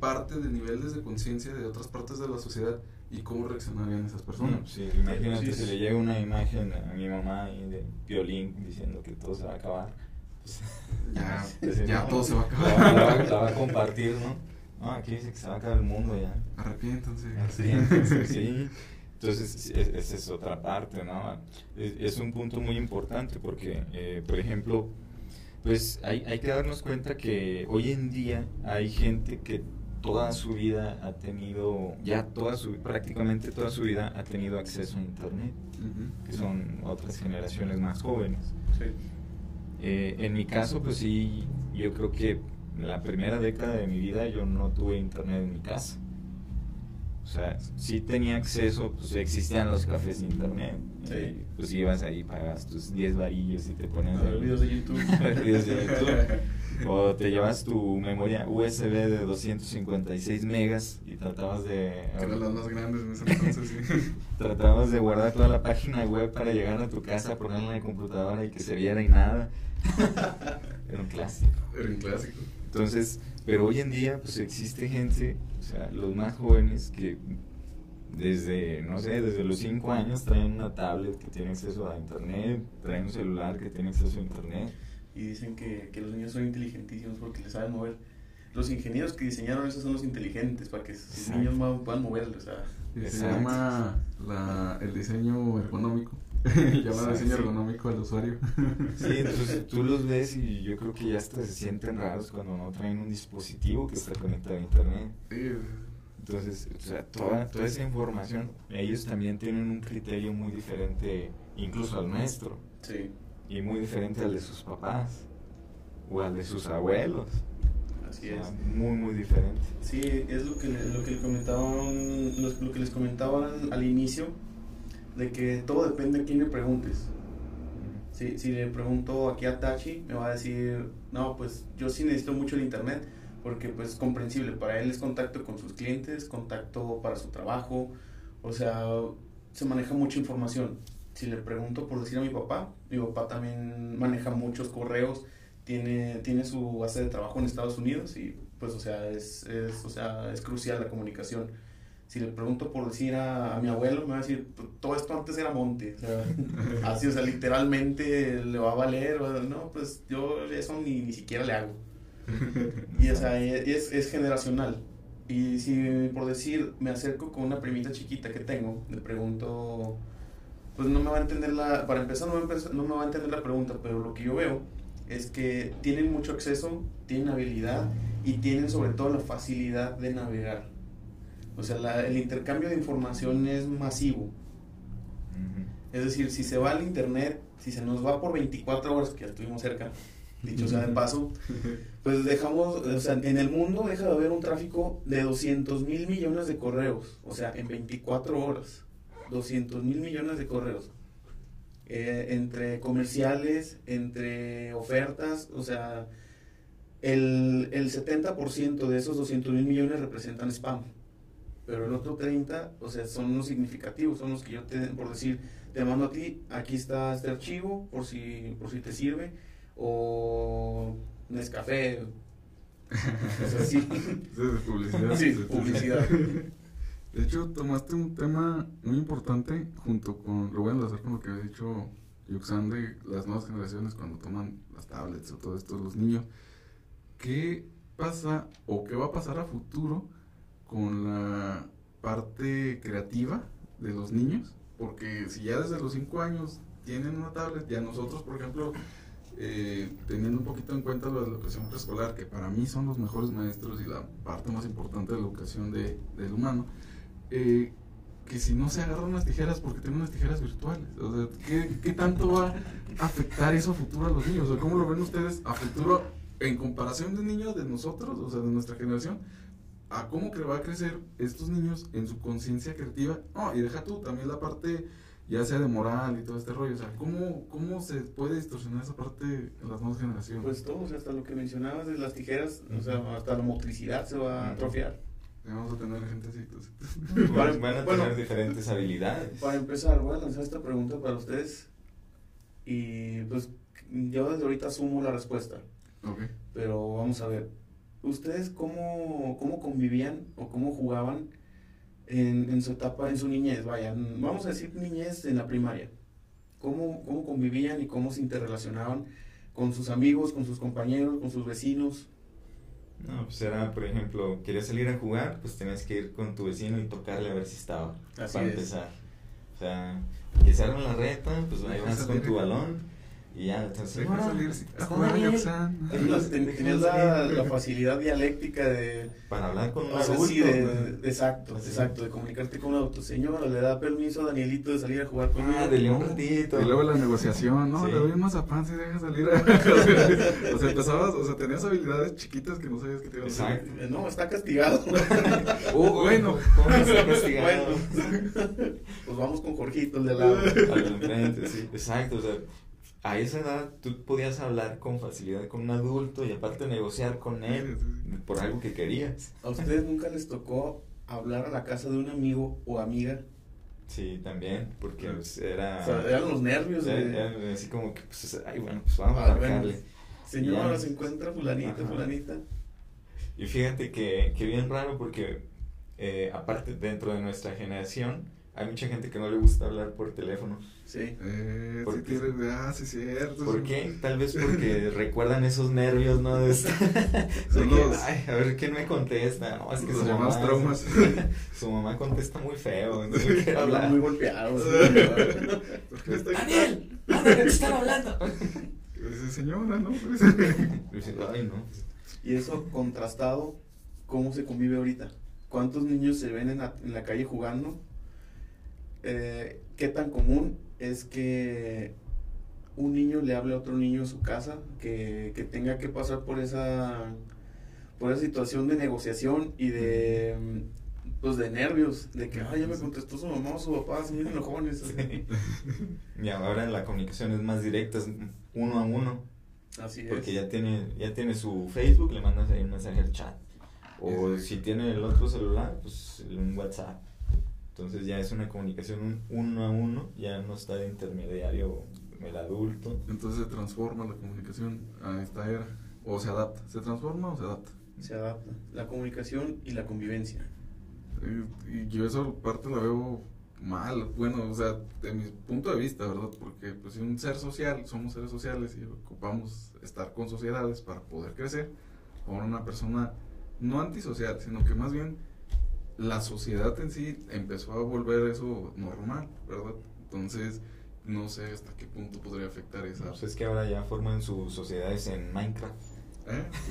Speaker 2: parte de niveles de conciencia de otras partes de la sociedad y cómo reaccionarían esas personas.
Speaker 1: Bueno, sí, imagínate
Speaker 3: Sí,
Speaker 1: si
Speaker 3: sí.
Speaker 1: le llega una imagen a mi mamá ahí de violín diciendo que todo se va a acabar. Pues, *laughs*
Speaker 2: Ya,
Speaker 1: pues,
Speaker 2: ya
Speaker 1: no,
Speaker 2: todo se va a
Speaker 1: La, va- la
Speaker 2: acabar.
Speaker 1: la va a compartir, ¿no? No, aquí dice que se va a acabar el mundo ya.
Speaker 2: Arrepiéntanse.
Speaker 1: Sí, entonces, sí. Entonces, sí, es- esa es otra parte, ¿no? Es, es un punto muy importante porque, eh, por ejemplo, pues hay, hay que darnos cuenta que hoy en día hay gente que toda su vida ha tenido, ya toda su, prácticamente toda su vida ha tenido acceso a Internet, que son otras generaciones más jóvenes.
Speaker 3: Sí.
Speaker 1: Eh, en mi caso, pues sí, yo creo que la primera década de mi vida yo no tuve internet en mi casa. O sea, sí tenía acceso, pues existían los cafés de internet.
Speaker 3: Sí.
Speaker 1: Pues ibas ahí, pagas tus 10 varillos y te ponías
Speaker 3: A ver videos de YouTube. *laughs*
Speaker 1: videos de YouTube. *laughs* O te llevas tu memoria USB de 256 megas y tratabas de...
Speaker 2: Que eran las más grandes en ese *laughs* entonces, sí.
Speaker 1: Tratabas de guardar toda la página web para llegar a tu casa, ponerla en la computadora y que se viera y nada. Era un clásico.
Speaker 2: Era un clásico.
Speaker 1: Entonces, pero hoy en día, pues existe gente, o sea, los más jóvenes que desde, no sé, desde los 5 años traen una tablet que tiene acceso a internet, traen un celular que tiene acceso a internet.
Speaker 3: Y dicen que, que los niños son inteligentísimos porque les saben mover. Los ingenieros que diseñaron eso son los inteligentes para que sus niños puedan moverlo. O sea,
Speaker 2: Y se
Speaker 1: Exacto.
Speaker 2: llama la, el diseño ergonómico. *laughs* llama diseño
Speaker 1: sí.
Speaker 2: ergonómico al usuario.
Speaker 1: Sí, entonces *laughs* tú los ves y yo creo que ya hasta se sienten raros cuando no traen un dispositivo que está conectado a internet.
Speaker 2: Sí,
Speaker 1: Entonces, o sea, toda, toda esa información, ellos también tienen un criterio muy diferente, incluso al nuestro,
Speaker 3: sí,
Speaker 1: y muy diferente al de sus papás o al de sus abuelos.
Speaker 3: así
Speaker 1: O sea,
Speaker 3: es.
Speaker 1: muy, muy diferente.
Speaker 3: Sí, es lo que, lo que, comentaban, lo, lo que les comentaban al inicio, de que todo depende a quién le preguntes. Si, si le pregunto aquí a Tachi, me va a decir, no, pues yo sí necesito mucho el internet, porque pues es comprensible, para él es contacto con sus clientes, contacto para su trabajo, o sea, se maneja mucha información. Si le pregunto por decir a mi papá, mi papá también maneja muchos correos, tiene, tiene su base de trabajo en Estados Unidos y pues, o sea, es, es, o sea, es crucial la comunicación. Si le pregunto por decir a, a mi abuelo, me va a decir, "Pues, todo esto antes era monte. O sea, *laughs* así, o sea, literalmente le va a valer. o- no, pues yo eso ni, ni siquiera le hago. *laughs* Y, o sea, es, es generacional. Y si, por decir, me acerco con una primita chiquita que tengo, le pregunto, pues no me va a entender la, para empezar no me, va a empe- no me va a entender la pregunta, pero lo que yo veo es que tienen mucho acceso, tienen habilidad y tienen sobre todo la facilidad de navegar. O sea, la- el intercambio de información es masivo. Es decir, si se va al internet, si se nos va por 24 horas, que ya estuvimos cerca, dicho sea de paso, pues dejamos, o sea, en el mundo deja de haber un tráfico de 200 mil millones de correos, o sea, en 24 horas, 200 mil millones de correos. Eh, entre comerciales, entre ofertas, o sea, el, el 70% de esos 200 mil millones representan spam. Pero el otro 30, o sea, son los significativos, son los que yo te, por decir, te mando a ti, aquí está este archivo, por si, por si te sirve, o Nescafé, o sea, sí,
Speaker 2: de publicidad.
Speaker 3: sí, publicidad.
Speaker 2: De hecho, tomaste un tema muy importante junto con, lo voy a enlazar con lo que había dicho Yuxan de las nuevas generaciones cuando toman las tablets o todo esto, los niños. ¿Qué pasa o qué va a pasar a futuro con la parte creativa de los niños? Porque si ya desde los 5 años tienen una tablet, ya nosotros, por ejemplo, eh, teniendo un poquito en cuenta lo de la educación preescolar, que para mí son los mejores maestros y la parte más importante de la educación de, del humano, eh, que si no se agarran unas tijeras porque tienen unas tijeras virtuales. O sea, ¿qué, qué tanto va a afectar eso a futuro a los niños? O sea, ¿Cómo lo ven ustedes a futuro en comparación de un niño de nosotros, o sea, de nuestra generación? a cómo que va a crecer estos niños en su conciencia creativa. No, y deja tú también la parte ya sea de moral y todo este rollo. O sea, ¿cómo, cómo se puede distorsionar esa parte en las nuevas generaciones?
Speaker 3: Pues todo, o sea, hasta lo que mencionabas de las tijeras, o sea, hasta la motricidad se va a atrofiar.
Speaker 2: Vamos a tener gente así. entonces.
Speaker 3: Para-
Speaker 1: Van a
Speaker 3: bueno.
Speaker 1: tener diferentes habilidades.
Speaker 3: Para empezar, voy a lanzar esta pregunta para ustedes y pues yo desde ahorita asumo la respuesta,
Speaker 2: Ok.
Speaker 3: pero vamos a ver, ¿ustedes cómo, cómo convivían o cómo jugaban en, en su etapa, en su niñez? Vaya, vamos a decir niñez en la primaria. ¿Cómo, ¿Cómo convivían y cómo se interrelacionaban con sus amigos, con sus compañeros, con sus vecinos?
Speaker 1: No, pues era, por ejemplo, querías salir a jugar, pues tenías que ir con tu vecino y tocarle a ver si estaba.
Speaker 3: Así
Speaker 1: para
Speaker 3: es.
Speaker 1: empezar. O sea, empezaron la reta, pues ahí vas con tu balón y ya, entonces.
Speaker 2: Deja
Speaker 1: "Ah,
Speaker 2: salir, A jugar,
Speaker 1: Daniel".
Speaker 2: Yoxan.
Speaker 3: Tenías, la, *laughs* la facilidad dialéctica de,
Speaker 1: Para hablar con un
Speaker 3: sea,
Speaker 1: adulto.
Speaker 3: sí, de- de- exacto,
Speaker 1: Así.
Speaker 3: exacto, de comunicarte con un auto. Señora, le da permiso a Danielito de salir a jugar conmigo.
Speaker 1: Ah, dele un ratito.
Speaker 2: Y luego la negociación, ¿no?
Speaker 1: Sí.
Speaker 2: Le doy un mazapán si deja salir. *laughs* o, sea, o sea, empezazas, o sea, tenías habilidades chiquitas que no sabías que te iban a.
Speaker 1: Exacto.
Speaker 3: Eh, No, está castigado. *laughs*
Speaker 2: Oh, bueno.
Speaker 1: ¿Cómo está castigado?
Speaker 3: bueno, pues vamos con Jorgito, el de lado.
Speaker 1: Al de enfrente, sí. Exacto, o sea, a esa edad tú podías hablar con facilidad con un adulto y aparte negociar con él por algo que querías.
Speaker 3: ¿A ustedes nunca les tocó hablar a la casa de un amigo o amiga?
Speaker 1: Sí, también, porque pues, era...
Speaker 3: O sea, eran los nervios
Speaker 1: era-
Speaker 3: de...
Speaker 1: era así como que, pues, ay, bueno, pues vamos
Speaker 3: Ah,
Speaker 1: a
Speaker 3: bueno.
Speaker 1: marcarle.
Speaker 3: Señora,
Speaker 1: Ya.
Speaker 3: se encuentra fulanita,
Speaker 1: Ajá.
Speaker 3: fulanita.
Speaker 1: Y fíjate que, que bien raro porque eh, aparte dentro de nuestra generación hay mucha gente que no le gusta hablar por teléfono.
Speaker 3: Sí.
Speaker 2: Eh,
Speaker 1: ¿Por
Speaker 2: sí
Speaker 1: qué?
Speaker 2: tienes, ah, sí, cierto.
Speaker 1: ¿Por qué? Tal vez porque recuerdan esos nervios, ¿no? De, *laughs* de
Speaker 2: Son
Speaker 1: que,
Speaker 2: los-
Speaker 1: ay, a ver quién me contesta. No, es que
Speaker 2: Los
Speaker 1: su mamá,
Speaker 2: traumas. *laughs*
Speaker 1: su mamá contesta muy feo, no
Speaker 3: Hablan
Speaker 1: hablar.
Speaker 3: muy golpeados.
Speaker 2: ¿Por qué me está
Speaker 1: Daniel, Daniel, ¿qué están hablando?
Speaker 2: Dice, señora, ¿no? *laughs* Pues,
Speaker 1: ay, no.
Speaker 3: Y eso contrastado, ¿cómo se convive ahorita? ¿Cuántos niños se ven en la, en la calle jugando? Eh, ¿Qué tan común es que un niño le hable a otro niño en su casa, que, que tenga que pasar por esa, por esa situación de negociación y de, pues de nervios, de que, ay, ya me contestó su mamá o su papá, son bien enojones.
Speaker 1: Sí. *laughs* Y ahora la comunicación es más directa, es uno a uno.
Speaker 3: Así es.
Speaker 1: Porque ya tiene, ya tiene su Facebook, le mandas ahí un mensaje al chat. O si tiene el otro celular, pues un WhatsApp. Entonces ya es una comunicación un- uno a uno, ya no está de intermediario el adulto.
Speaker 2: Entonces se transforma la comunicación a esta era. O se adapta. ¿Se transforma o se adapta?
Speaker 3: se adapta. La comunicación y la convivencia.
Speaker 2: Y yo eso parte la veo mal, bueno, o sea, de mi punto de vista, ¿verdad? Porque pues si un ser social, somos seres sociales y ocupamos estar con sociedades para poder crecer. Ahora una persona no antisocial, sino que más bien la sociedad en sí empezó a volver eso normal, ¿verdad? Entonces, no sé hasta qué punto podría afectar esa.
Speaker 1: Pues es que ahora ya forman sus sociedades en Minecraft.
Speaker 2: ¿Eh? *laughs*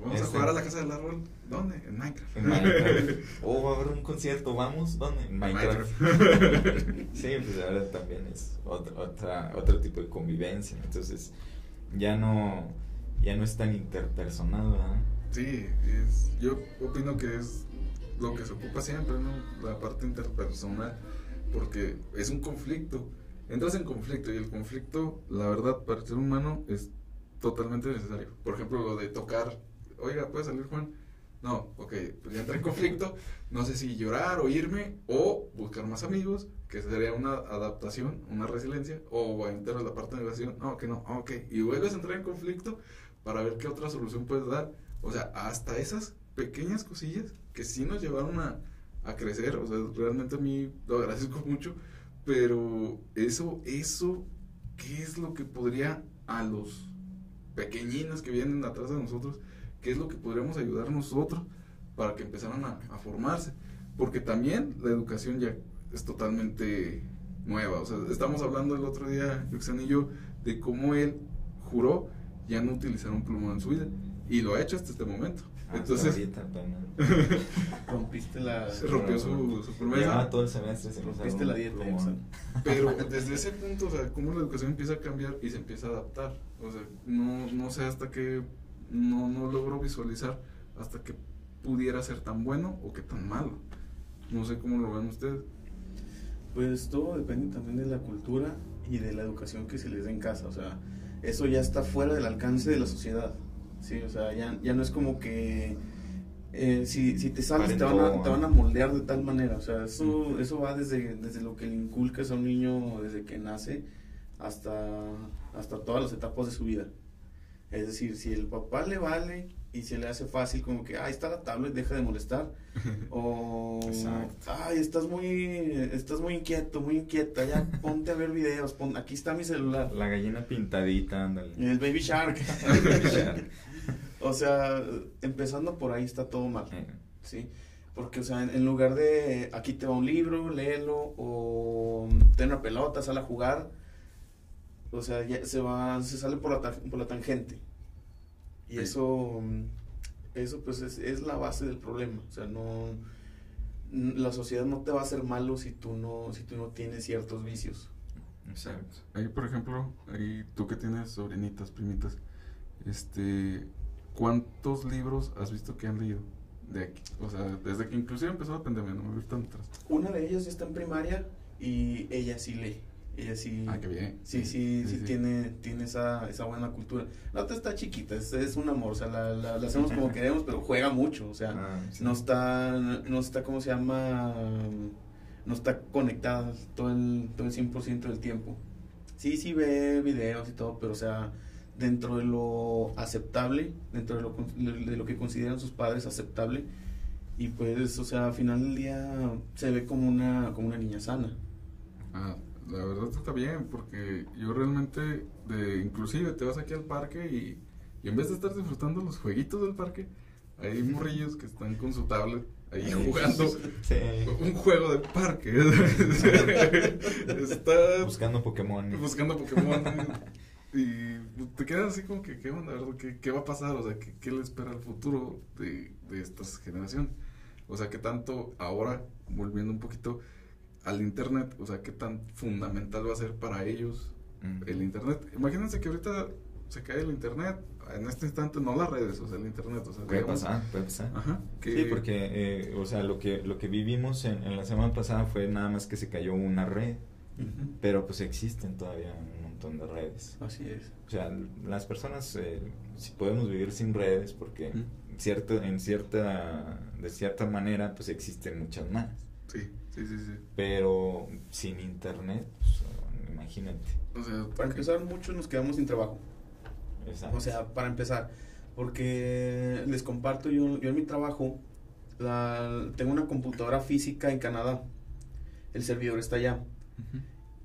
Speaker 2: vamos a
Speaker 1: Este-
Speaker 2: jugar a la casa del árbol. ¿Dónde? En Minecraft.
Speaker 1: En Minecraft. O va a haber un concierto, ¿vamos? ¿Dónde? En Minecraft. *laughs* Sí, pues ahora también es otra, otra, otro tipo de convivencia. Entonces, ya no, ya no es tan interpersonal, ¿verdad?
Speaker 2: Sí, es, yo opino que es lo que se ocupa siempre, ¿no? La parte interpersonal, porque es un conflicto. Entras en conflicto y el conflicto, la verdad, para el ser humano es totalmente necesario. Por ejemplo, lo de tocar, oiga, ¿puede salir Juan? No, ok, pues ya entré en conflicto, no sé si llorar o irme o buscar más amigos, que sería una adaptación, una resiliencia, o entrar a la parte de negación, no, que no, ok, y vuelves a entrar en conflicto para ver qué otra solución puedes dar. O sea, hasta esas pequeñas cosillas que sí nos llevaron a, a crecer, o sea, realmente a mí lo agradezco *laughs* mucho, pero eso, eso, ¿qué es lo que podría a los pequeñinos que vienen atrás de nosotros, qué es lo que podríamos ayudar nosotros para que empezaran a, a formarse? Porque también la educación ya es totalmente nueva, o sea, estamos hablando el otro día, Yuxan y yo, de cómo él juró ya no utilizar un plumón en su vida, y lo ha hecho hasta este momento.
Speaker 1: Hasta
Speaker 2: Entonces,
Speaker 1: ahorita. *laughs*
Speaker 3: Rompiste la...
Speaker 2: se rompió su, su promesa.
Speaker 1: Todo el semestre usar
Speaker 3: Rompiste la dieta. *laughs*
Speaker 2: Pero desde ese punto, o sea, cómo la educación empieza a cambiar y se empieza a adaptar. O sea, no, no sé hasta qué, no, no logro visualizar hasta que pudiera ser tan bueno o que tan malo. No sé cómo lo ven ustedes.
Speaker 3: Pues todo depende también de la cultura y de la educación que se les dé en casa. O sea, eso ya está fuera del alcance de la sociedad. Sí, o sea, ya, ya no es como que eh, si, si te sales te van, a, te van a moldear de tal manera. O sea, eso, eso va desde, desde lo que le inculcas a un niño desde que nace hasta, hasta todas las etapas de su vida. Es decir, si el papá le vale y se le hace fácil como que, ahí está la tablet, deja de molestar. *laughs* O,
Speaker 1: Exacto.
Speaker 3: ay, estás muy, estás muy inquieto, muy inquieta, ya ponte a ver videos, pon, aquí está mi celular.
Speaker 1: La gallina pintadita, ándale.
Speaker 3: El Baby Shark. *laughs* o sea, empezando por ahí está todo mal, ¿sí? Porque, o sea, en, en lugar de aquí te va un libro, léelo, o ten una pelota, sal a jugar, o sea, ya se va, se sale por la, por la tangente. Y
Speaker 2: Sí.
Speaker 3: eso, mm, eso pues es, es la base del problema. O sea, no, n- la sociedad no te va a hacer malo si tú no, si tú no tienes ciertos vicios.
Speaker 1: Exacto.
Speaker 2: Ahí, por ejemplo, ahí tú que tienes sobrinitas, primitas, este, ¿cuántos libros has visto que han leído? De aquí, o sea, desde que inclusive empezó la pandemia, no me voy tan atrás.
Speaker 3: Una de ellas ya está en primaria y ella sí lee. Ella sí.
Speaker 2: Ah, qué bien.
Speaker 3: Sí, sí, sí, tiene, tiene esa, esa buena cultura. La otra está chiquita, es, es un amor, o sea, la, la- la hacemos como *laughs* queremos, pero juega mucho, o sea,
Speaker 1: Ah,
Speaker 3: no está, no está, ¿cómo se llama? No está conectada todo el, todo el 100% del tiempo. Sí, sí ve videos y todo, pero o sea, dentro de lo aceptable, dentro de lo, de lo que consideran sus padres aceptable, y pues, o sea, al final del día se ve como una, como una niña sana.
Speaker 2: Ah, la verdad está bien, porque yo realmente, de, inclusive te vas aquí al parque y, y en vez de estar disfrutando los jueguitos del parque, hay morrillos que están con su tablet ahí jugando
Speaker 1: Sí.
Speaker 2: un juego de parque. *laughs* *laughs* Está
Speaker 1: Buscando Pokémon.
Speaker 2: buscando Pokémon y te quedas así como que, ¿qué onda? ¿Qué, qué va a pasar? O sea, ¿qué, qué le espera al futuro de, de estas generaciones? O sea, ¿qué tanto ahora, volviendo un poquito al Internet, o sea, qué tan fundamental va a ser para ellos
Speaker 1: Mm.
Speaker 2: el Internet? Imagínense que ahorita se cae el Internet, en este instante no las redes, o sea, el Internet, o sea,
Speaker 1: Puede
Speaker 2: digamos-
Speaker 1: pasar, puede pasar.
Speaker 2: Ajá, que,
Speaker 1: Sí, porque, eh, o sea, lo que, lo que vivimos en, en la semana pasada fue nada más que se cayó una red, pero pues existen todavía montón de redes.
Speaker 3: Así es.
Speaker 1: O sea, las personas, eh, si podemos vivir sin redes, porque cierto, en cierta, de cierta manera, pues existen muchas más.
Speaker 2: Sí, sí, sí, sí.
Speaker 1: Pero sin internet, pues, imagínate.
Speaker 2: O sea,
Speaker 3: Para empezar, muchos nos quedamos sin trabajo.
Speaker 1: Exacto.
Speaker 3: O sea, para empezar. Porque les comparto, yo, yo en mi trabajo la, tengo una computadora física en Canadá. El servidor está allá.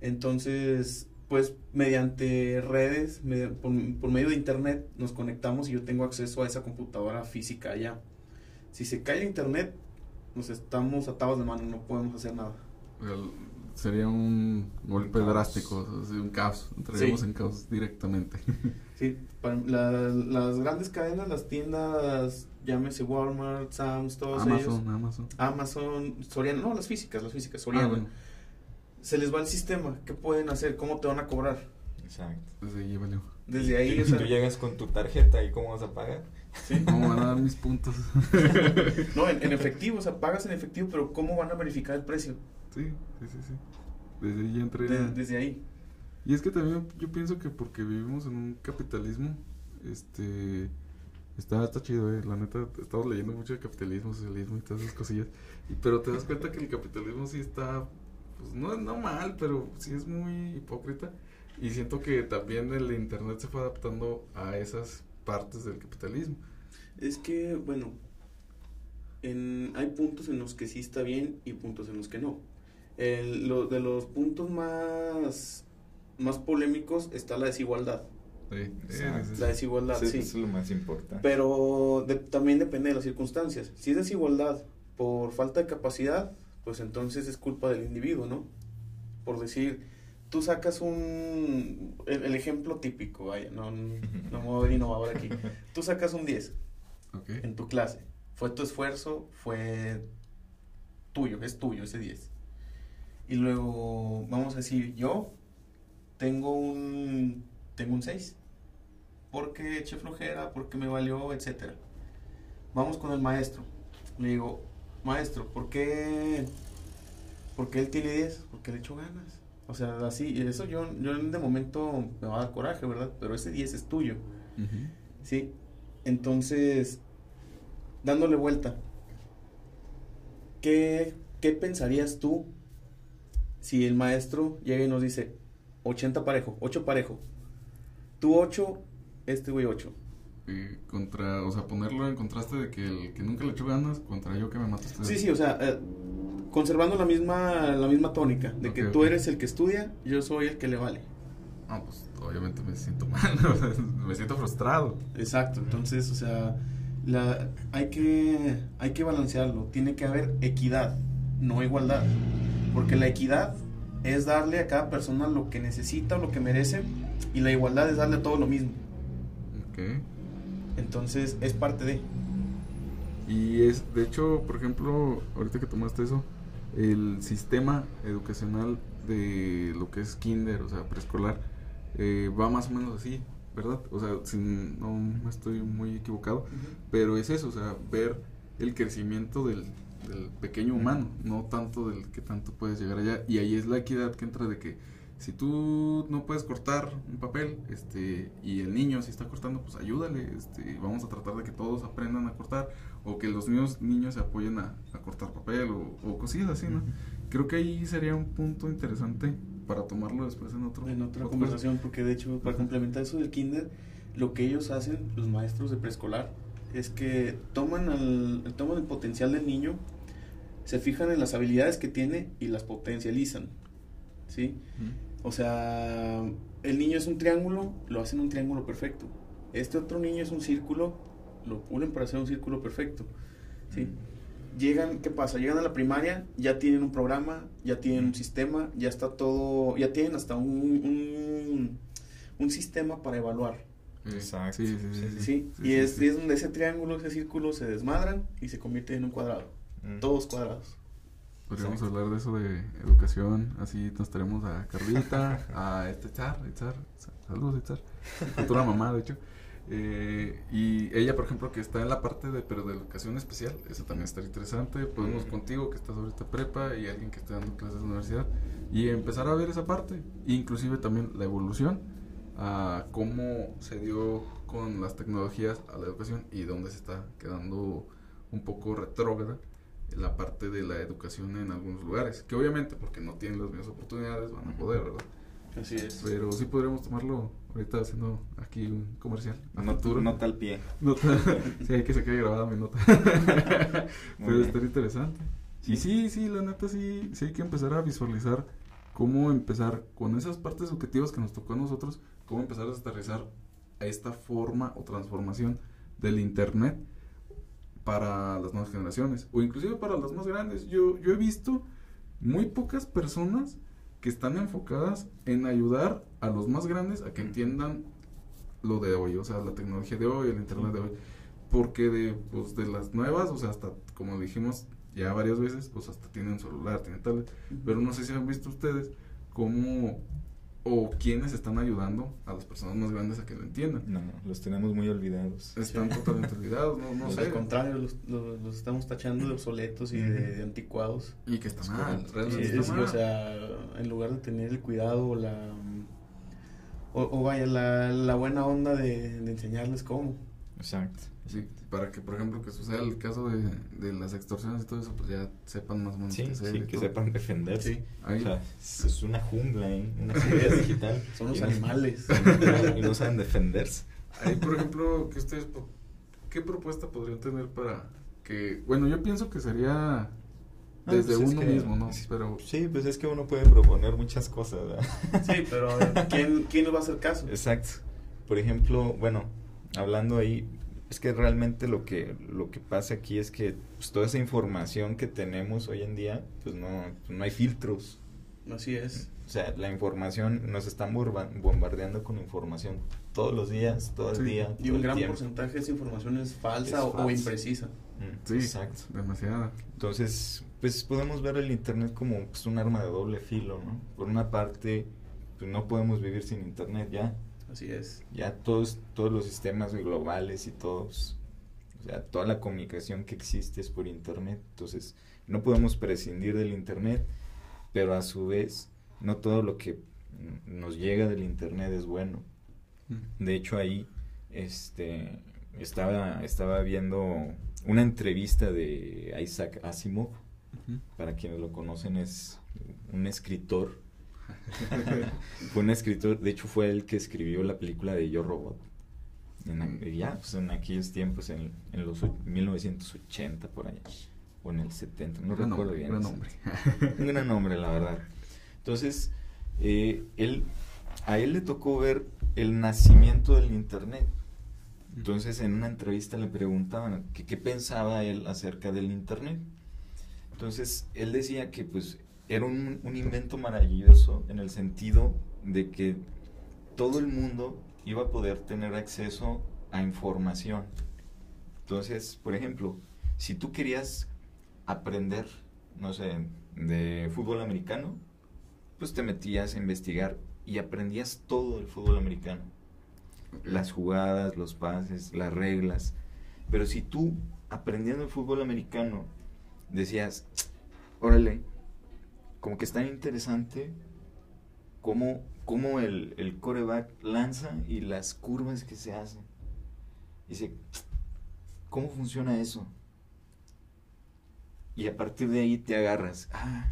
Speaker 3: Entonces, pues mediante redes, por, por, medio de internet, nos conectamos y yo tengo acceso a esa computadora física allá. Si se cae el internet, nos estamos atados de mano, no podemos hacer nada.
Speaker 2: sería un golpe drástico, un caos, entraríamos en caos directamente. *laughs*
Speaker 3: Sí, las grandes cadenas, las tiendas, llámese Walmart, Sam's, todos
Speaker 2: Amazon, Amazon.
Speaker 3: Amazon, Soriana, no, las físicas, las físicas, Soriana. Ah, se les va el sistema, ¿qué pueden hacer? ¿Cómo te van a cobrar?
Speaker 2: Exacto. Desde ahí valió.
Speaker 3: Desde ahí,
Speaker 1: o sea, tú *laughs* llegas con tu tarjeta y cómo vas a pagar.
Speaker 2: ¿Sí? ¿Cómo van a dar mis puntos? *laughs*
Speaker 3: no, en, efectivo, o sea, pagas en efectivo, pero ¿cómo van a verificar el precio?
Speaker 2: Sí, sí, sí, sí. Desde ahí entré.
Speaker 3: desde ahí.
Speaker 2: Y es que también yo pienso que porque vivimos en un capitalismo, este está, está chido, eh. la neta, estamos leyendo mucho de capitalismo, socialismo y todas esas cosillas, y, pero te das cuenta que el capitalismo sí está, pues no, no mal, pero sí es muy hipócrita, y siento que también el internet se fue adaptando a esas partes del capitalismo.
Speaker 3: Es que, bueno, en, hay puntos en los que sí está bien y puntos en los que no. El, lo, de los puntos más más polémicos está la desigualdad.
Speaker 1: Sí,
Speaker 3: la desigualdad, sí.
Speaker 1: Eso es lo más importante.
Speaker 3: Pero también depende de las circunstancias. Si es desigualdad por falta de capacidad, pues entonces es culpa del individuo, ¿no? Por decir, tú sacas un... El, ejemplo típico, vaya, no, no me voy a ver innovador aquí. *laughs* Tú sacas un 10 en tu clase. Fue tu esfuerzo, fue tuyo, es tuyo ese 10. Y luego, vamos a decir, yo tengo un, tengo un 6. Porque eché flojera, porque me valió, etcétera. Vamos con el maestro. Le digo, maestro, ¿por qué, ¿por qué él tiene 10? Porque le echo ganas. O sea, así, y eso yo, yo de momento me va a dar coraje, ¿verdad? Pero ese 10 es tuyo. ¿Sí? Entonces, dándole vuelta, ¿qué, ¿qué pensarías tú si el maestro llega y nos dice, 80 parejo, 8 parejo. Tú 8, este güey 8.
Speaker 2: Y contra, o sea, ponerlo en contraste de que el que nunca le echó ganas contra yo que me mataste.
Speaker 3: Sí, sí, o sea, eh, conservando la misma la misma tónica de que tú eres el que estudia, yo soy el que le vale.
Speaker 2: Ah, pues obviamente me siento mal, *laughs* me siento frustrado.
Speaker 3: Exacto, entonces, o sea, la, hay que hay que balancearlo, tiene que haber equidad, no igualdad, porque la equidad es darle a cada persona lo que necesita o lo que merece y la igualdad es darle a todo lo mismo.
Speaker 2: Ok.
Speaker 3: Entonces es parte de...
Speaker 2: Y es, de hecho, por ejemplo, ahorita que tomaste eso, el sistema educacional de lo que es kinder, o sea, preescolar, eh, va más o menos así, ¿verdad? O sea, si no me estoy muy equivocado, pero es eso, o sea, ver el crecimiento del, del pequeño humano, no tanto del que tanto puedes llegar allá. Y ahí es la equidad que entra de que si tú no puedes cortar un papel, este, y el niño si está cortando, pues ayúdale, este, vamos a tratar de que todos aprendan a cortar, o que los niños, niños se apoyen a, cortar papel, o, cosillas así, ¿no? Creo que ahí sería un punto interesante para tomarlo después en otro
Speaker 3: en otra conversación, porque de hecho, para complementar eso del kinder, lo que ellos hacen, los maestros de preescolar, es que toman, el, toman el potencial del niño, se fijan en las habilidades que tiene y las potencializan. ¿Sí? O sea, el niño es un triángulo, lo hacen un triángulo perfecto. Este otro niño es un círculo, lo pulen para hacer un círculo perfecto. ¿Sí? Llegan, ¿qué pasa? Llegan a la primaria, ya tienen un programa, ya tienen un sistema, ya está todo, ya tienen hasta un, un, un sistema para evaluar.
Speaker 1: Exacto.
Speaker 3: Sí, sí, sí. y es, es, donde ese triángulo, ese círculo se desmadran y se convierte en un cuadrado. Mm. Todos cuadrados.
Speaker 2: Podríamos hablar de eso de educación, así nos traemos a Carlita, *laughs* a este Char, Char, saludos Char, futura mamá de hecho, eh, y ella por ejemplo que está en la parte de, pero de educación especial, eso también está interesante, podemos mm. contigo que estás ahorita prepa y alguien que esté dando clases en la universidad, y empezar a ver esa parte, inclusive también la evolución, a cómo se dio con las tecnologías a la educación y dónde se está quedando un poco retrógrada la parte de la educación en algunos lugares, que obviamente porque no tienen las mismas oportunidades van a poder, ¿verdad?
Speaker 3: Así es.
Speaker 2: Pero sí podríamos tomarlo ahorita haciendo aquí un comercial. a
Speaker 1: nota al pie.
Speaker 2: Nota. *laughs* sí, hay que se quede grabada mi nota. *laughs*
Speaker 1: Bien.
Speaker 2: estar interesante. Y sí, sí, la neta sí, sí hay que empezar a visualizar cómo empezar con esas partes objetivas que nos tocó a nosotros, cómo empezar a aterrizar a esta forma o transformación del Internet para las nuevas generaciones o inclusive para las más grandes. Yo, yo he visto muy pocas personas que están enfocadas en ayudar a los más grandes a que entiendan lo de hoy, o sea, la tecnología de hoy, el Internet de hoy. Porque de, pues, de las nuevas, o sea, hasta, como dijimos ya varias veces, pues hasta tienen celular, tienen tablet. Pero no sé si han visto ustedes cómo o quiénes están ayudando a las personas más grandes a que lo entiendan.
Speaker 1: No, los tenemos muy olvidados.
Speaker 2: Están totalmente olvidados, no, no
Speaker 3: Pues
Speaker 2: sé.
Speaker 3: Al contrario, los, los, los estamos tachando de obsoletos y de, de anticuados.
Speaker 2: Y que está
Speaker 1: Es
Speaker 2: mal, realmente
Speaker 3: es-
Speaker 2: está mal.
Speaker 3: o sea, en lugar de tener el cuidado o la. O, o vaya, la, la buena onda de, de enseñarles cómo.
Speaker 1: Exacto.
Speaker 2: Sí, para que, por ejemplo, que suceda el caso de, de las extorsiones y todo eso, pues ya sepan más o menos
Speaker 1: Sí,
Speaker 2: qué hacer
Speaker 1: sí,
Speaker 2: y
Speaker 1: que
Speaker 2: todo.
Speaker 1: sepan defenderse.
Speaker 3: Sí,
Speaker 2: Ahí,
Speaker 1: O sea, es una jungla ahí, una seguridad *laughs* digital.
Speaker 3: son los
Speaker 1: Y no-
Speaker 3: animales. *laughs*
Speaker 1: Y no saben defenderse.
Speaker 2: ahí, por ejemplo, que ustedes, ¿qué propuesta podrían tener para que, bueno, yo pienso que sería
Speaker 1: Ah,
Speaker 2: desde
Speaker 1: pues es
Speaker 2: uno
Speaker 1: que-
Speaker 2: mismo, ¿no?
Speaker 1: sí,
Speaker 2: Pero
Speaker 1: Sí, pues es que uno puede proponer muchas cosas, ¿verdad? *laughs*
Speaker 3: Sí, pero ¿quién, quién les va a hacer caso?
Speaker 1: Exacto. Por ejemplo, bueno, hablando ahí, es que realmente lo que lo que pasa aquí es que pues, toda esa información que tenemos hoy en día, pues no, no hay filtros.
Speaker 3: Así es.
Speaker 1: O sea, la información, nos están bombardeando con información todos los días, todo el día.
Speaker 3: Y
Speaker 1: todo
Speaker 3: un gran
Speaker 1: tiempo.
Speaker 3: porcentaje de esa información es falsa
Speaker 1: Es
Speaker 3: o, imprecisa.
Speaker 1: Mm,
Speaker 2: sí,
Speaker 1: Exacto.
Speaker 2: demasiada.
Speaker 1: Entonces, pues podemos ver el Internet como pues, un arma de doble filo, ¿no? Por una parte, pues no podemos vivir sin Internet ya.
Speaker 3: Así es.
Speaker 1: Ya todos, todos los sistemas globales y todos, o sea, toda la comunicación que existe es por Internet. Entonces, no podemos prescindir del Internet, pero a su vez, no todo lo que mm, nos llega del Internet es bueno. De hecho, ahí este, estaba, estaba viendo una entrevista de Isaac Asimov. Para quienes lo conocen, es un escritor. *laughs* fue un escritor, de hecho, fue el que escribió la película de Yo Robot. En, ya, pues en aquellos tiempos, en, en los o- 1980 por allá, o en el 70, no
Speaker 2: Gran
Speaker 1: recuerdo
Speaker 2: nombre,
Speaker 1: bien.
Speaker 2: gran nombre.
Speaker 1: un *laughs* gran nombre, la verdad. Entonces, eh, él, a él le tocó ver el nacimiento del Internet. Entonces, en una entrevista le preguntaban qué pensaba él acerca del Internet. Entonces, él decía que pues era un, invento maravilloso en el sentido de que todo el mundo iba a poder tener acceso a información. Entonces, por ejemplo, si tú querías aprender, no sé, de fútbol americano, pues te metías a investigar y aprendías todo del fútbol americano. Las jugadas, los pases, las reglas. Pero si tú, aprendiendo el fútbol americano, decías, órale, como que es tan interesante cómo, cómo el, el coreback lanza y las curvas que se hacen. Dice, ¿cómo funciona eso? Y a partir de ahí te agarras, ah,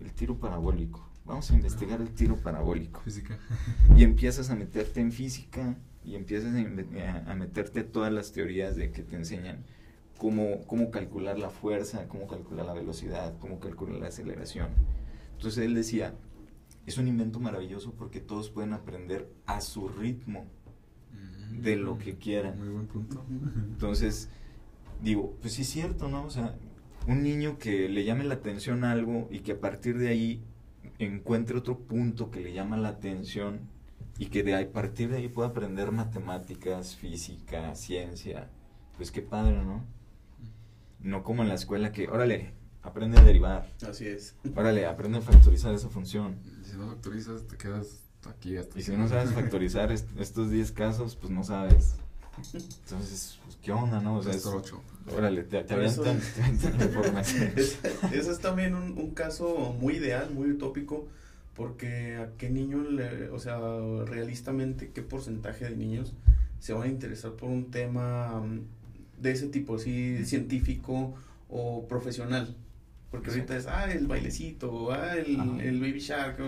Speaker 1: el tiro parabólico. Vamos a investigar el tiro parabólico.
Speaker 2: Física.
Speaker 1: Y empiezas a meterte en física y empiezas a, a meterte todas las teorías de que te enseñan cómo, cómo calcular la fuerza, cómo calcular la velocidad, cómo calcular la aceleración. Entonces él decía, es un invento maravilloso porque todos pueden aprender a su ritmo. De lo que quieran.
Speaker 2: Muy buen punto.
Speaker 1: Entonces, digo, pues sí es cierto, ¿no? O sea, un niño que le llame la atención a algo y que a partir de ahí encuentre otro punto que le llama la atención y que de ahí, a partir de ahí pueda aprender matemáticas, física, ciencia, pues qué padre, ¿no? No como en la escuela que, órale, aprende a derivar,
Speaker 3: Así es.
Speaker 1: órale, aprende a factorizar esa función.
Speaker 2: Si no factorizas, te quedas aquí hasta.
Speaker 1: Y si no sabes *laughs* factorizar est- estos 10 casos, pues no sabes. Entonces, pues, ¿qué onda, no? O sea, es-. Órale, te, te avientan, te avientan la información. *laughs*
Speaker 3: Es- Ese es también un, un caso muy ideal, muy utópico, porque a qué niño, le- o sea, realistamente, qué porcentaje de niños se van a interesar por un tema mm, de ese tipo, así, científico o profesional. Porque ahorita es, ah, el bailecito, ah, el, el baby shark,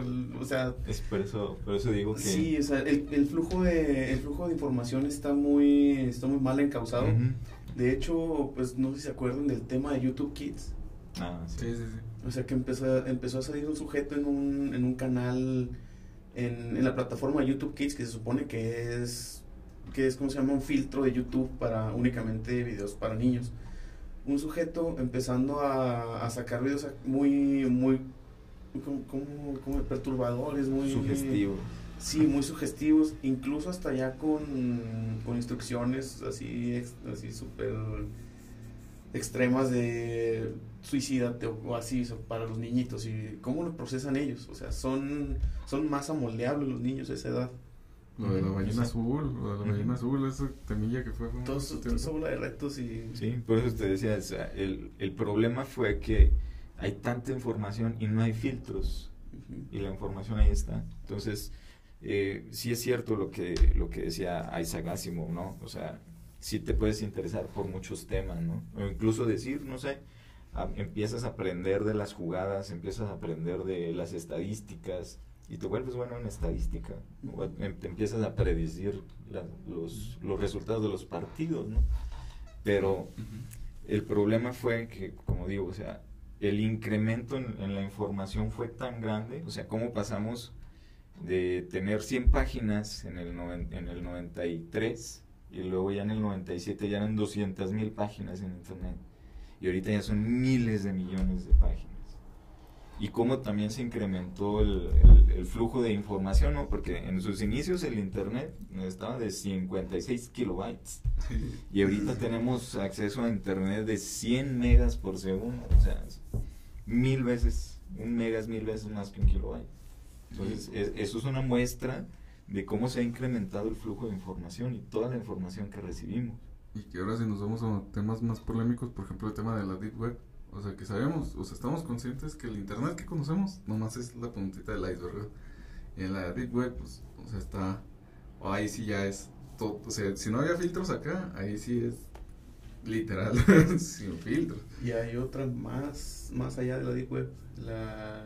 Speaker 3: o sea...
Speaker 1: Es por eso, por eso digo que...
Speaker 3: Sí, o sea, el, el, flujo, de, el flujo de información está muy, está muy mal encausado. De hecho, pues no sé si se acuerdan del tema de YouTube Kids.
Speaker 1: Ah, sí, sí, sí.
Speaker 3: O sea, que empezó, empezó a salir un sujeto en un, en un canal en, en la plataforma YouTube Kids que se supone que es, que es, como se llama? Un filtro de YouTube para únicamente videos para niños un sujeto empezando a, a sacar videos muy, muy, como, como, perturbadores, muy...
Speaker 1: Sugestivos.
Speaker 3: Sí, muy sugestivos, incluso hasta ya con, con instrucciones así, así súper extremas de suicídate o así para los niñitos y cómo lo procesan ellos, o sea, son, son más amoldeables los niños a esa edad.
Speaker 2: Lo de la ballena azul, lo de la ballena azul, esa temilla que fue.
Speaker 3: Todo eso bola de retos y.
Speaker 1: Sí, por eso te decía, el, el problema fue que hay tanta información y no hay filtros. Y la información ahí está. Entonces, eh, sí es cierto lo que, lo que decía Isaac Asimov, ¿no? O sea, sí te puedes interesar por muchos temas, ¿no? O incluso decir, no sé, empiezas a aprender de las jugadas, empiezas a aprender de las estadísticas y te vuelves bueno en estadística, em, te empiezas a predecir los, los, resultados de los partidos, ¿no? Pero el problema fue que, como digo, o sea, el incremento en, la información fue tan grande, o sea, cómo pasamos de tener 100 páginas en el, en el 93 y luego ya en el 97 ya eran 200 mil páginas en Internet y ahorita ya son miles de millones de páginas y cómo también se incrementó el, el, flujo de información, ¿no? Porque en sus inicios el Internet estaba de 56 kilobytes y ahorita *laughs* tenemos acceso a Internet de 100 megas por segundo, o sea, mil veces, un mega es mil veces más que un kilobyte. Entonces, eso es una muestra de cómo se ha incrementado el flujo de información y toda la información que recibimos.
Speaker 2: Y que ahora si nos vamos a temas más polémicos, por ejemplo el tema de la Deep Web, o sea, que sabemos, o sea, estamos conscientes que el Internet que conocemos nomás es la puntita del iceberg. Y en la Deep Web, pues, o sea, está, o ahí sí ya es todo, o sea, si no había filtros acá, ahí sí es literal, *laughs* sin filtros.
Speaker 3: Y hay otra más, más allá de la Deep Web, la,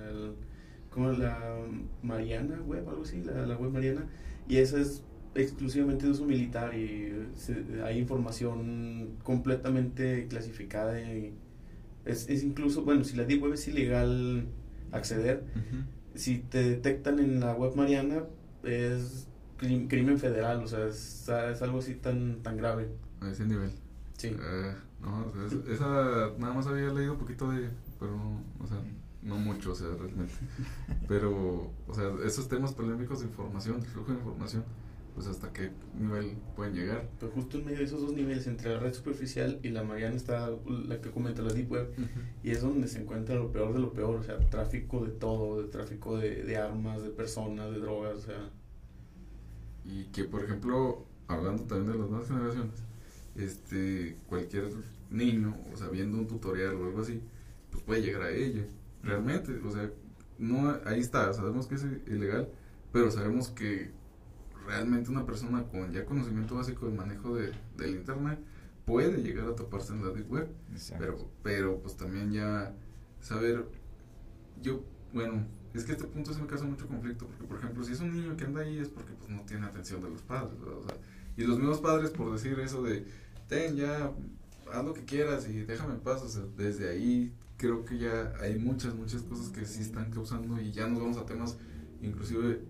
Speaker 3: como la Mariana Web, algo así, la, web Mariana, y esa es exclusivamente de uso militar y hay información completamente clasificada y es, es incluso, bueno, si la Deep Web es ilegal acceder, si te detectan en la web Mariana, es crimen federal, o sea, es, es, algo así tan, tan grave.
Speaker 2: A ese nivel.
Speaker 3: Sí.
Speaker 2: Eh, no, esa nada más había leído un poquito de, pero no, o sea, no mucho, o sea, realmente. *laughs* Pero, o sea, esos temas polémicos de información, de flujo de información, pues hasta qué nivel pueden llegar.
Speaker 3: Pero justo en medio de esos dos niveles, entre la red superficial y la Mariana está la que comenta la Deep Web, y es donde se encuentra lo peor de lo peor, o sea, tráfico de todo, de tráfico de, de armas, de personas, de drogas, o sea.
Speaker 2: Y que, por ejemplo, hablando también de las nuevas generaciones, este, cualquier niño, o sea, viendo un tutorial o algo así, pues puede llegar a ella, realmente, o sea, no, ahí está, sabemos que es ilegal, pero sabemos que realmente una persona con ya conocimiento básico del manejo de, del internet puede llegar a toparse en la deep web. Pero, pero pues también ya saber, yo, bueno, es que este punto se me causa mucho conflicto, porque por ejemplo, si es un niño que anda ahí es porque pues no tiene atención de los padres, y los mismos padres por decir eso de, ten ya, haz lo que quieras y déjame en paz, o sea, desde ahí creo que ya hay muchas, muchas cosas que sí están causando y ya nos vamos a temas inclusive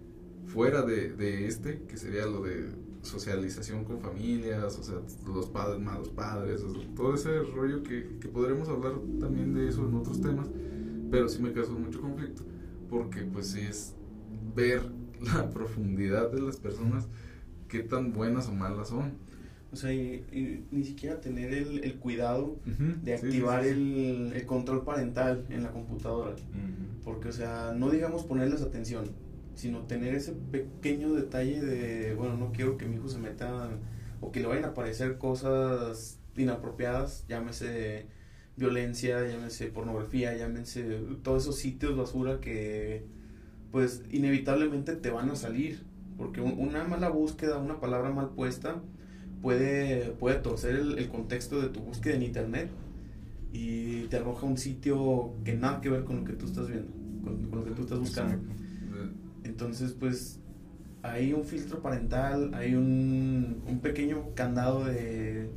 Speaker 2: fuera de, de este, que sería lo de socialización con familias, o sea, los padres, malos padres, todo ese rollo que, que podremos hablar también de eso en otros temas, pero sí me causó mucho conflicto, porque pues es ver *laughs* la profundidad de las personas, qué tan buenas o malas son.
Speaker 3: O sea, y, ni siquiera tener el, el cuidado de activar El, el, control parental en la computadora. Porque, o sea, no digamos ponerles atención, sino tener ese pequeño detalle de, bueno, no quiero que mi hijo se meta o que le vayan a aparecer cosas inapropiadas, llámese violencia, llámese pornografía, llámese todos esos sitios basura que pues inevitablemente te van a salir, porque una mala búsqueda, una palabra mal puesta puede, puede torcer el, el contexto de tu búsqueda en internet y te arroja un sitio que nada que ver con lo que tú estás viendo, con, lo que tú estás buscando. Entonces, pues, hay un filtro parental, hay un, un pequeño candado de,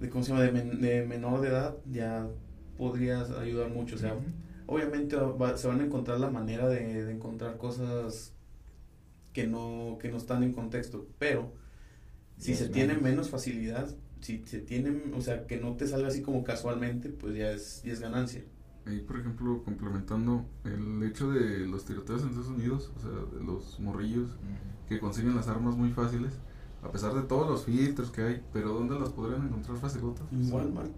Speaker 3: de, ¿cómo se llama? De, menor de edad, ya podrías ayudar mucho. O sea, obviamente se van a encontrar la manera de, de, encontrar cosas que no, que no están en contexto, pero si se tiene menos facilidad, si se tiene, o sea, que no te salga así como casualmente, pues ya es, ya es ganancia.
Speaker 2: Ahí, por ejemplo, complementando el hecho de los tiroteos en Estados Unidos, o sea, de los morrillos que consiguen las armas muy fáciles, a pesar de todos los filtros que hay, pero ¿dónde las podrían encontrar facilotas?
Speaker 3: En Walmart.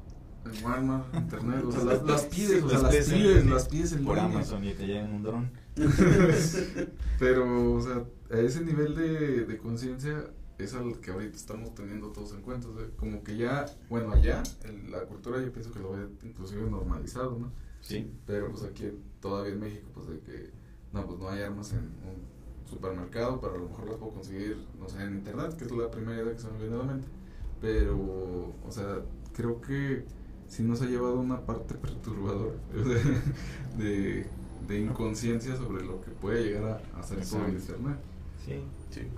Speaker 2: En Walmart, internet, o sea, las, pides, o sea, las pides, las pides en
Speaker 1: Por Amazon y te llegan un dron. *laughs*
Speaker 2: pero, o sea, a ese nivel de, de conciencia es algo que ahorita estamos teniendo todos en cuenta. como que ya, bueno, allá la cultura yo pienso que lo ve inclusive normalizado, ¿no?
Speaker 1: Sí.
Speaker 2: Pero pues aquí todavía en México, pues de que, no, pues no hay armas en un supermercado, pero a lo mejor las puedo conseguir, no sé, en internet, que es la primera idea que se me viene a la mente. Pero, o sea, creo que sí nos ha llevado una parte perturbadora *laughs* de, de, inconsciencia sobre lo que puede llegar a hacer con internet.
Speaker 1: Sí.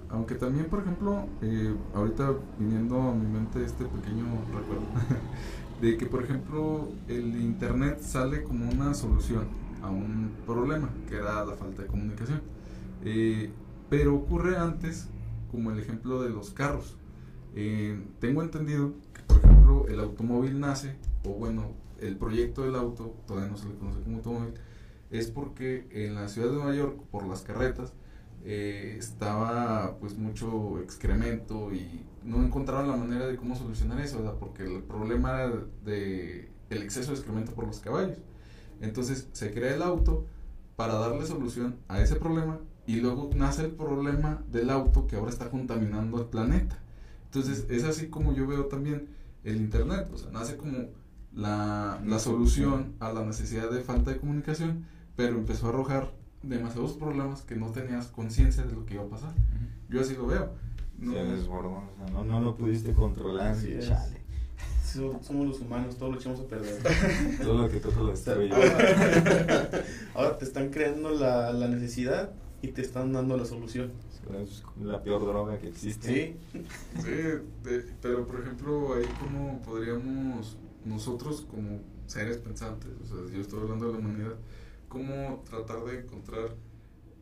Speaker 2: Aunque también, por ejemplo, eh, ahorita viniendo a mi mente este pequeño recuerdo, *laughs* de que, por ejemplo, el Internet sale como una solución a un problema, que era la falta de comunicación. Eh, pero ocurre antes, como el ejemplo de los carros. Eh, tengo entendido que, por ejemplo, el automóvil nace, o bueno, el proyecto del auto, todavía no se le conoce como automóvil, es porque en la ciudad de Nueva York, por las carretas, eh, estaba pues mucho excremento y no encontraron la manera de cómo solucionar eso, ¿verdad? porque el problema era de el exceso de excremento por los caballos. Entonces se crea el auto para darle solución a ese problema y luego nace el problema del auto que ahora está contaminando el planeta. Entonces es así como yo veo también el Internet, o sea, nace como la, la solución a la necesidad de falta de comunicación, pero empezó a arrojar demasiados problemas que no tenías conciencia de lo que iba a pasar. Yo así lo veo.
Speaker 1: No, no, no lo pudiste controlar. chale.
Speaker 3: Somos los humanos, todo lo echamos a perder. *laughs*
Speaker 1: todo lo que toca lo
Speaker 3: destruye. *laughs* Ahora, te están creando la, la necesidad y te están dando la solución.
Speaker 1: Es la peor droga que existe.
Speaker 2: Sí. sí pero por ejemplo, ahí como podríamos nosotros como seres pensantes, o sea, yo estoy hablando de la humanidad, cómo tratar de encontrar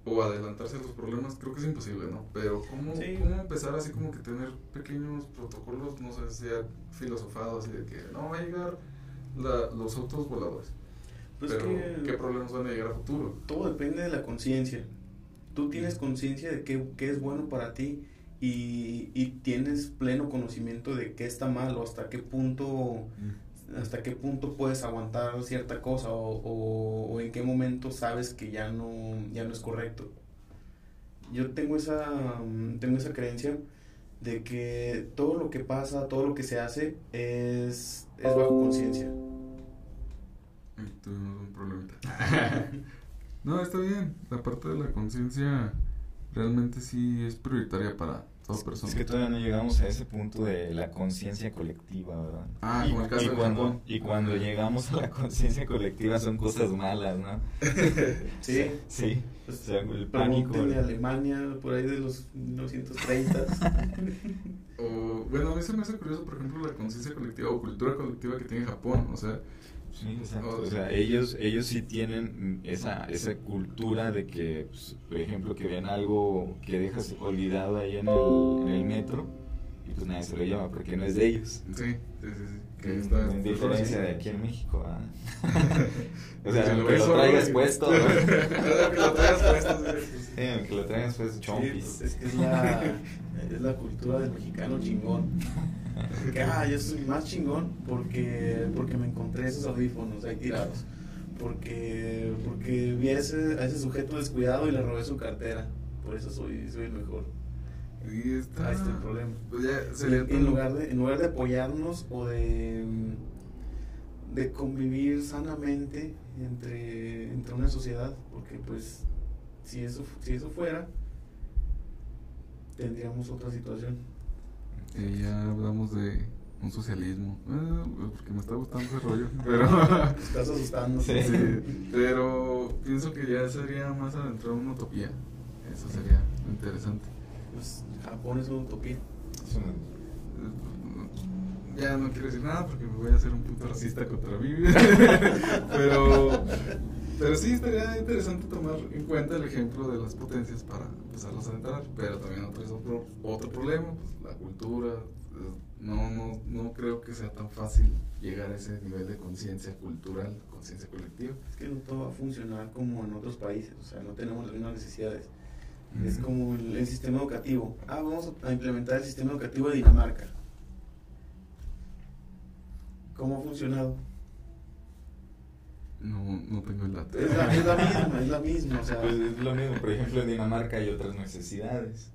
Speaker 2: o adelantarse a los problemas, creo que es imposible, ¿no? Pero cómo, cómo empezar así como que tener pequeños protocolos, no sé, sea filosofados y de que no va a llegar la, los autos voladores. Pues pero ¿qué problemas van a llegar a futuro?
Speaker 3: Todo depende de la conciencia. Tú tienes conciencia de qué, qué, es bueno para ti y, y, tienes pleno conocimiento de qué está mal o hasta qué punto hasta qué punto puedes aguantar cierta cosa o, o, en qué momento sabes que ya no, ya no es correcto. Yo tengo esa, tengo esa creencia de que todo lo que pasa, todo lo que se hace es, es bajo conciencia.
Speaker 2: Un *laughs* no, está bien. La parte de la conciencia realmente sí es prioritaria para,
Speaker 1: es que todavía no llegamos a ese punto de la conciencia colectiva, ¿verdad?
Speaker 2: Ah,
Speaker 1: y,
Speaker 2: como el caso
Speaker 1: y cuando, y cuando llegamos a la conciencia colectiva son cosas malas, ¿no? *laughs*
Speaker 3: sí.
Speaker 1: Sí.
Speaker 3: Pues, o sea, el pánico. de Alemania, por ahí de los 1930. *laughs*
Speaker 2: o, bueno, a mí se me hace curioso, por ejemplo, la conciencia colectiva o cultura colectiva que tiene Japón, o sea
Speaker 1: Sí, O sea, ellos, ellos sí tienen esa, esa cultura de que, pues, por ejemplo, que ven algo que dejas olvidado ahí en el, en el metro y pues nadie se lo llama porque no es de ellos.
Speaker 2: Sí, sí, sí. Que
Speaker 1: en diferencia de aquí en México. ¿ah? *laughs* o sea, que lo traigas puesto. *laughs* que lo traigas puesto. Sí, que lo traigas puesto, chompis.
Speaker 3: es que es la, es la cultura del mexicano chingón *laughs* *laughs* que, ah, yo soy más chingón porque, porque me encontré esos audífonos ahí tirados. Porque, porque vi a ese, a ese sujeto descuidado y le robé su cartera. Por eso soy, soy el mejor.
Speaker 2: Y está,
Speaker 3: Ahí está el problema.
Speaker 2: Pues
Speaker 3: en, lugar de, en lugar de apoyarnos o de, de convivir sanamente entre, entre una sociedad, porque pues si eso, si eso fuera, tendríamos otra situación.
Speaker 2: Ya hablamos de un socialismo, eh, porque me está gustando ese rollo, *laughs* pero...
Speaker 3: Estás asustando.
Speaker 2: Sí. pero pienso que ya sería más adentro de una utopía, eso sería interesante.
Speaker 3: Pues Japón es una utopía.
Speaker 2: Ya no quiero decir nada porque me voy a hacer un punto racista contra mí, *laughs* pero... Pero sí estaría interesante tomar en cuenta el ejemplo de las potencias para empezarlos a entrar, pero también otro, otro, otro problema, pues la cultura, no, no, no creo que sea tan fácil llegar a ese nivel de conciencia cultural, conciencia colectiva.
Speaker 3: Es que no todo va a funcionar como en otros países, o sea, no tenemos las mismas necesidades. Es como el, el, sistema educativo. Ah, vamos a implementar el sistema educativo de Dinamarca. ¿Cómo ha funcionado?
Speaker 2: No, no tengo el dato.
Speaker 3: Es la, es la misma, es la misma. O sea,
Speaker 1: pues es lo mismo. Por ejemplo, en Dinamarca hay otras necesidades,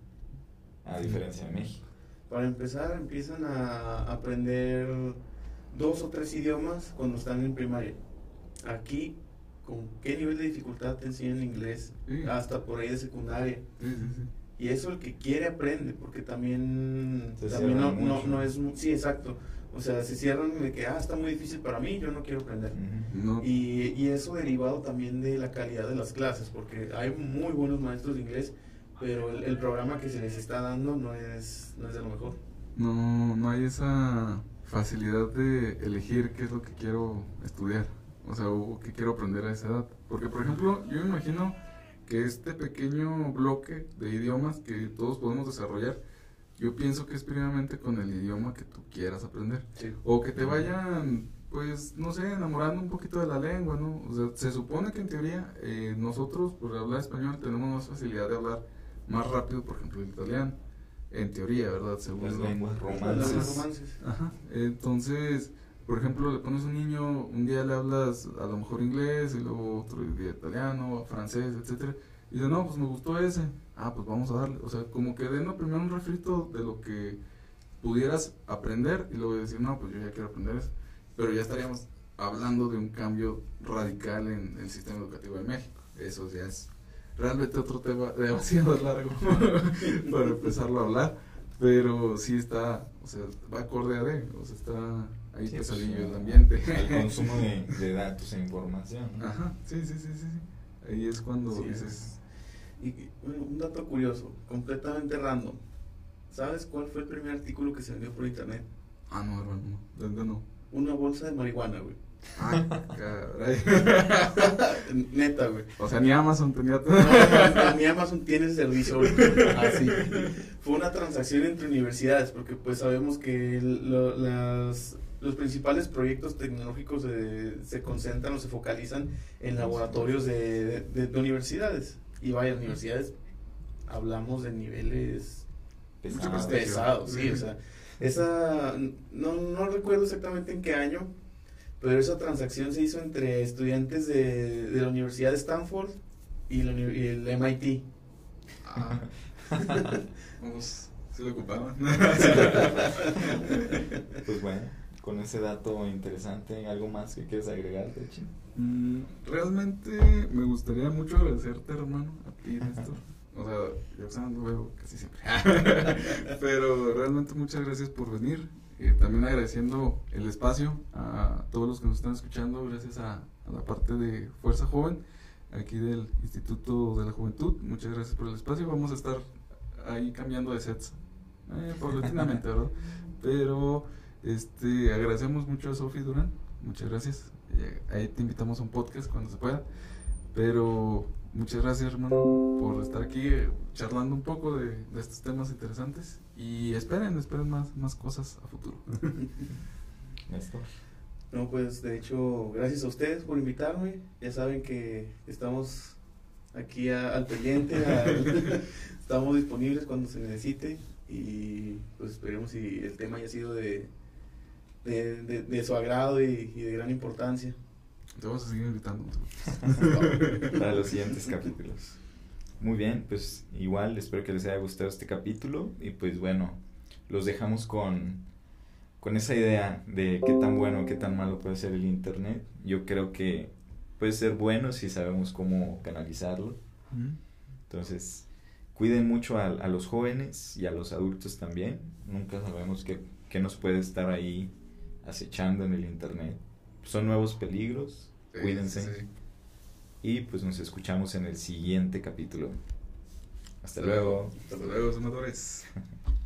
Speaker 1: a diferencia de México.
Speaker 3: Para empezar, empiezan a aprender dos o tres idiomas cuando están en primaria. Aquí, ¿con qué nivel de dificultad te enseñan inglés?
Speaker 2: Sí.
Speaker 3: Hasta por ahí de secundaria.
Speaker 2: Sí, sí, sí.
Speaker 3: Y eso el que quiere aprende, porque también, también no, no, no es... Sí, exacto. O sea, se cierran de que, ah, está muy difícil para mí, yo no quiero aprender.
Speaker 2: No,
Speaker 3: Y, y eso derivado también de la calidad de las clases, porque hay muy buenos maestros de inglés, pero el, el programa que se les está dando no es, no es de lo mejor.
Speaker 2: no, no hay esa facilidad de elegir qué es lo que quiero estudiar, o sea, o qué quiero aprender a esa edad. Porque, por ejemplo, yo me imagino que este pequeño bloque de idiomas que todos podemos desarrollar, yo pienso que es primeramente con el idioma que tú quieras aprender.
Speaker 3: Sí.
Speaker 2: O que te vayan, pues, no sé, enamorando un poquito de la lengua, ¿no? O sea, se supone que en teoría eh, nosotros, por hablar español, tenemos más facilidad de hablar más rápido, por ejemplo, el italiano. En teoría, ¿verdad? Según
Speaker 1: Las lenguas
Speaker 3: Las
Speaker 1: romances.
Speaker 3: romances.
Speaker 2: Ajá. Entonces, por ejemplo, le pones a un niño, un día le hablas a lo mejor inglés, y luego otro día italiano, francés, etcétera. Y dice, no, pues me gustó ese. Ah, pues vamos a darle. O sea, como que den primero un refrito de lo que pudieras aprender y luego decir, no, pues yo ya quiero aprender eso. Pero ya estaríamos hablando de un cambio radical en el sistema educativo de México. Eso ya es realmente otro tema *laughs* demasiado largo *laughs* para empezarlo a hablar. Pero sí está, o sea, va acorde a de, o sea, está ahí
Speaker 1: Sí,
Speaker 2: pesadillo
Speaker 1: pues,
Speaker 2: el ambiente.
Speaker 1: El *laughs* consumo de, de datos e información. ¿no?
Speaker 2: Ajá, sí, sí, sí, sí. sí. Ahí es cuando
Speaker 3: Sí,
Speaker 2: dices,
Speaker 3: Y, bueno, un dato curioso, completamente random. ¿Sabes cuál fue el primer artículo que se vendió por internet?
Speaker 2: ah, no, hermano, no, ¿dónde no?
Speaker 3: Una bolsa de marihuana, güey.
Speaker 2: Ah, caray. *laughs*
Speaker 3: Neta, güey.
Speaker 2: O sea, ni Amazon tenía
Speaker 3: No, no, ni Amazon tiene ese servicio, güey. Así. Fue una transacción entre universidades, porque pues sabemos que lo- las, los principales proyectos tecnológicos se, se concentran o se focalizan en laboratorios de, de- de universidades. Y vaya, universidades, hablamos de niveles
Speaker 1: Pesados.
Speaker 3: pesados, sí, o sea, esa, no, no recuerdo exactamente en qué año, pero esa transacción se hizo entre estudiantes de, de la Universidad de Stanford y, la y el MIT.
Speaker 2: Ah, *laughs* vamos, sí lo ocupaban.
Speaker 1: Pues bueno, con ese dato interesante, ¿algo más que quieres agregar, Techi?
Speaker 2: Mm, Realmente me gustaría mucho agradecerte, hermano, a ti, Néstor. O sea, o sea, lo veo casi siempre. *laughs* Pero realmente muchas gracias por venir. Eh, también agradeciendo el espacio a todos los que nos están escuchando, gracias a, a la parte de Fuerza Joven, aquí del Instituto de la Juventud. Muchas gracias por el espacio. Vamos a estar ahí cambiando de sets, eh, paulatinamente, *laughs* ¿verdad? Pero este, agradecemos mucho a Sofi Durán. Muchas gracias. Eh, Ahí te invitamos a un podcast cuando se pueda. Pero muchas gracias, hermano, por estar aquí eh, charlando un poco de, de estos temas interesantes. Y esperen, esperen más, más cosas a futuro. *laughs*
Speaker 1: Néstor.
Speaker 3: No, pues de hecho, gracias a ustedes por invitarme. Ya saben que estamos aquí a- al pendiente, al- *laughs* estamos disponibles cuando se necesite y pues esperemos si el tema haya sido de, de, de- de su agrado y, y de gran importancia.
Speaker 2: Te vamos a seguir invitando. *laughs*
Speaker 1: Para los siguientes *laughs* capítulos. Muy bien, pues igual espero que les haya gustado este capítulo y pues bueno, los dejamos con, con esa idea de qué tan bueno, qué tan malo puede ser el Internet. Yo creo que puede ser bueno si sabemos cómo canalizarlo. Entonces, cuiden mucho a, a los jóvenes y a los adultos también. Nunca sabemos qué qué nos puede estar ahí acechando en el internet. Son nuevos peligros,
Speaker 2: Sí,
Speaker 1: cuídense.
Speaker 2: sí.
Speaker 1: Y pues nos escuchamos en el siguiente capítulo. Hasta luego.
Speaker 2: Hasta luego, senadores. *laughs*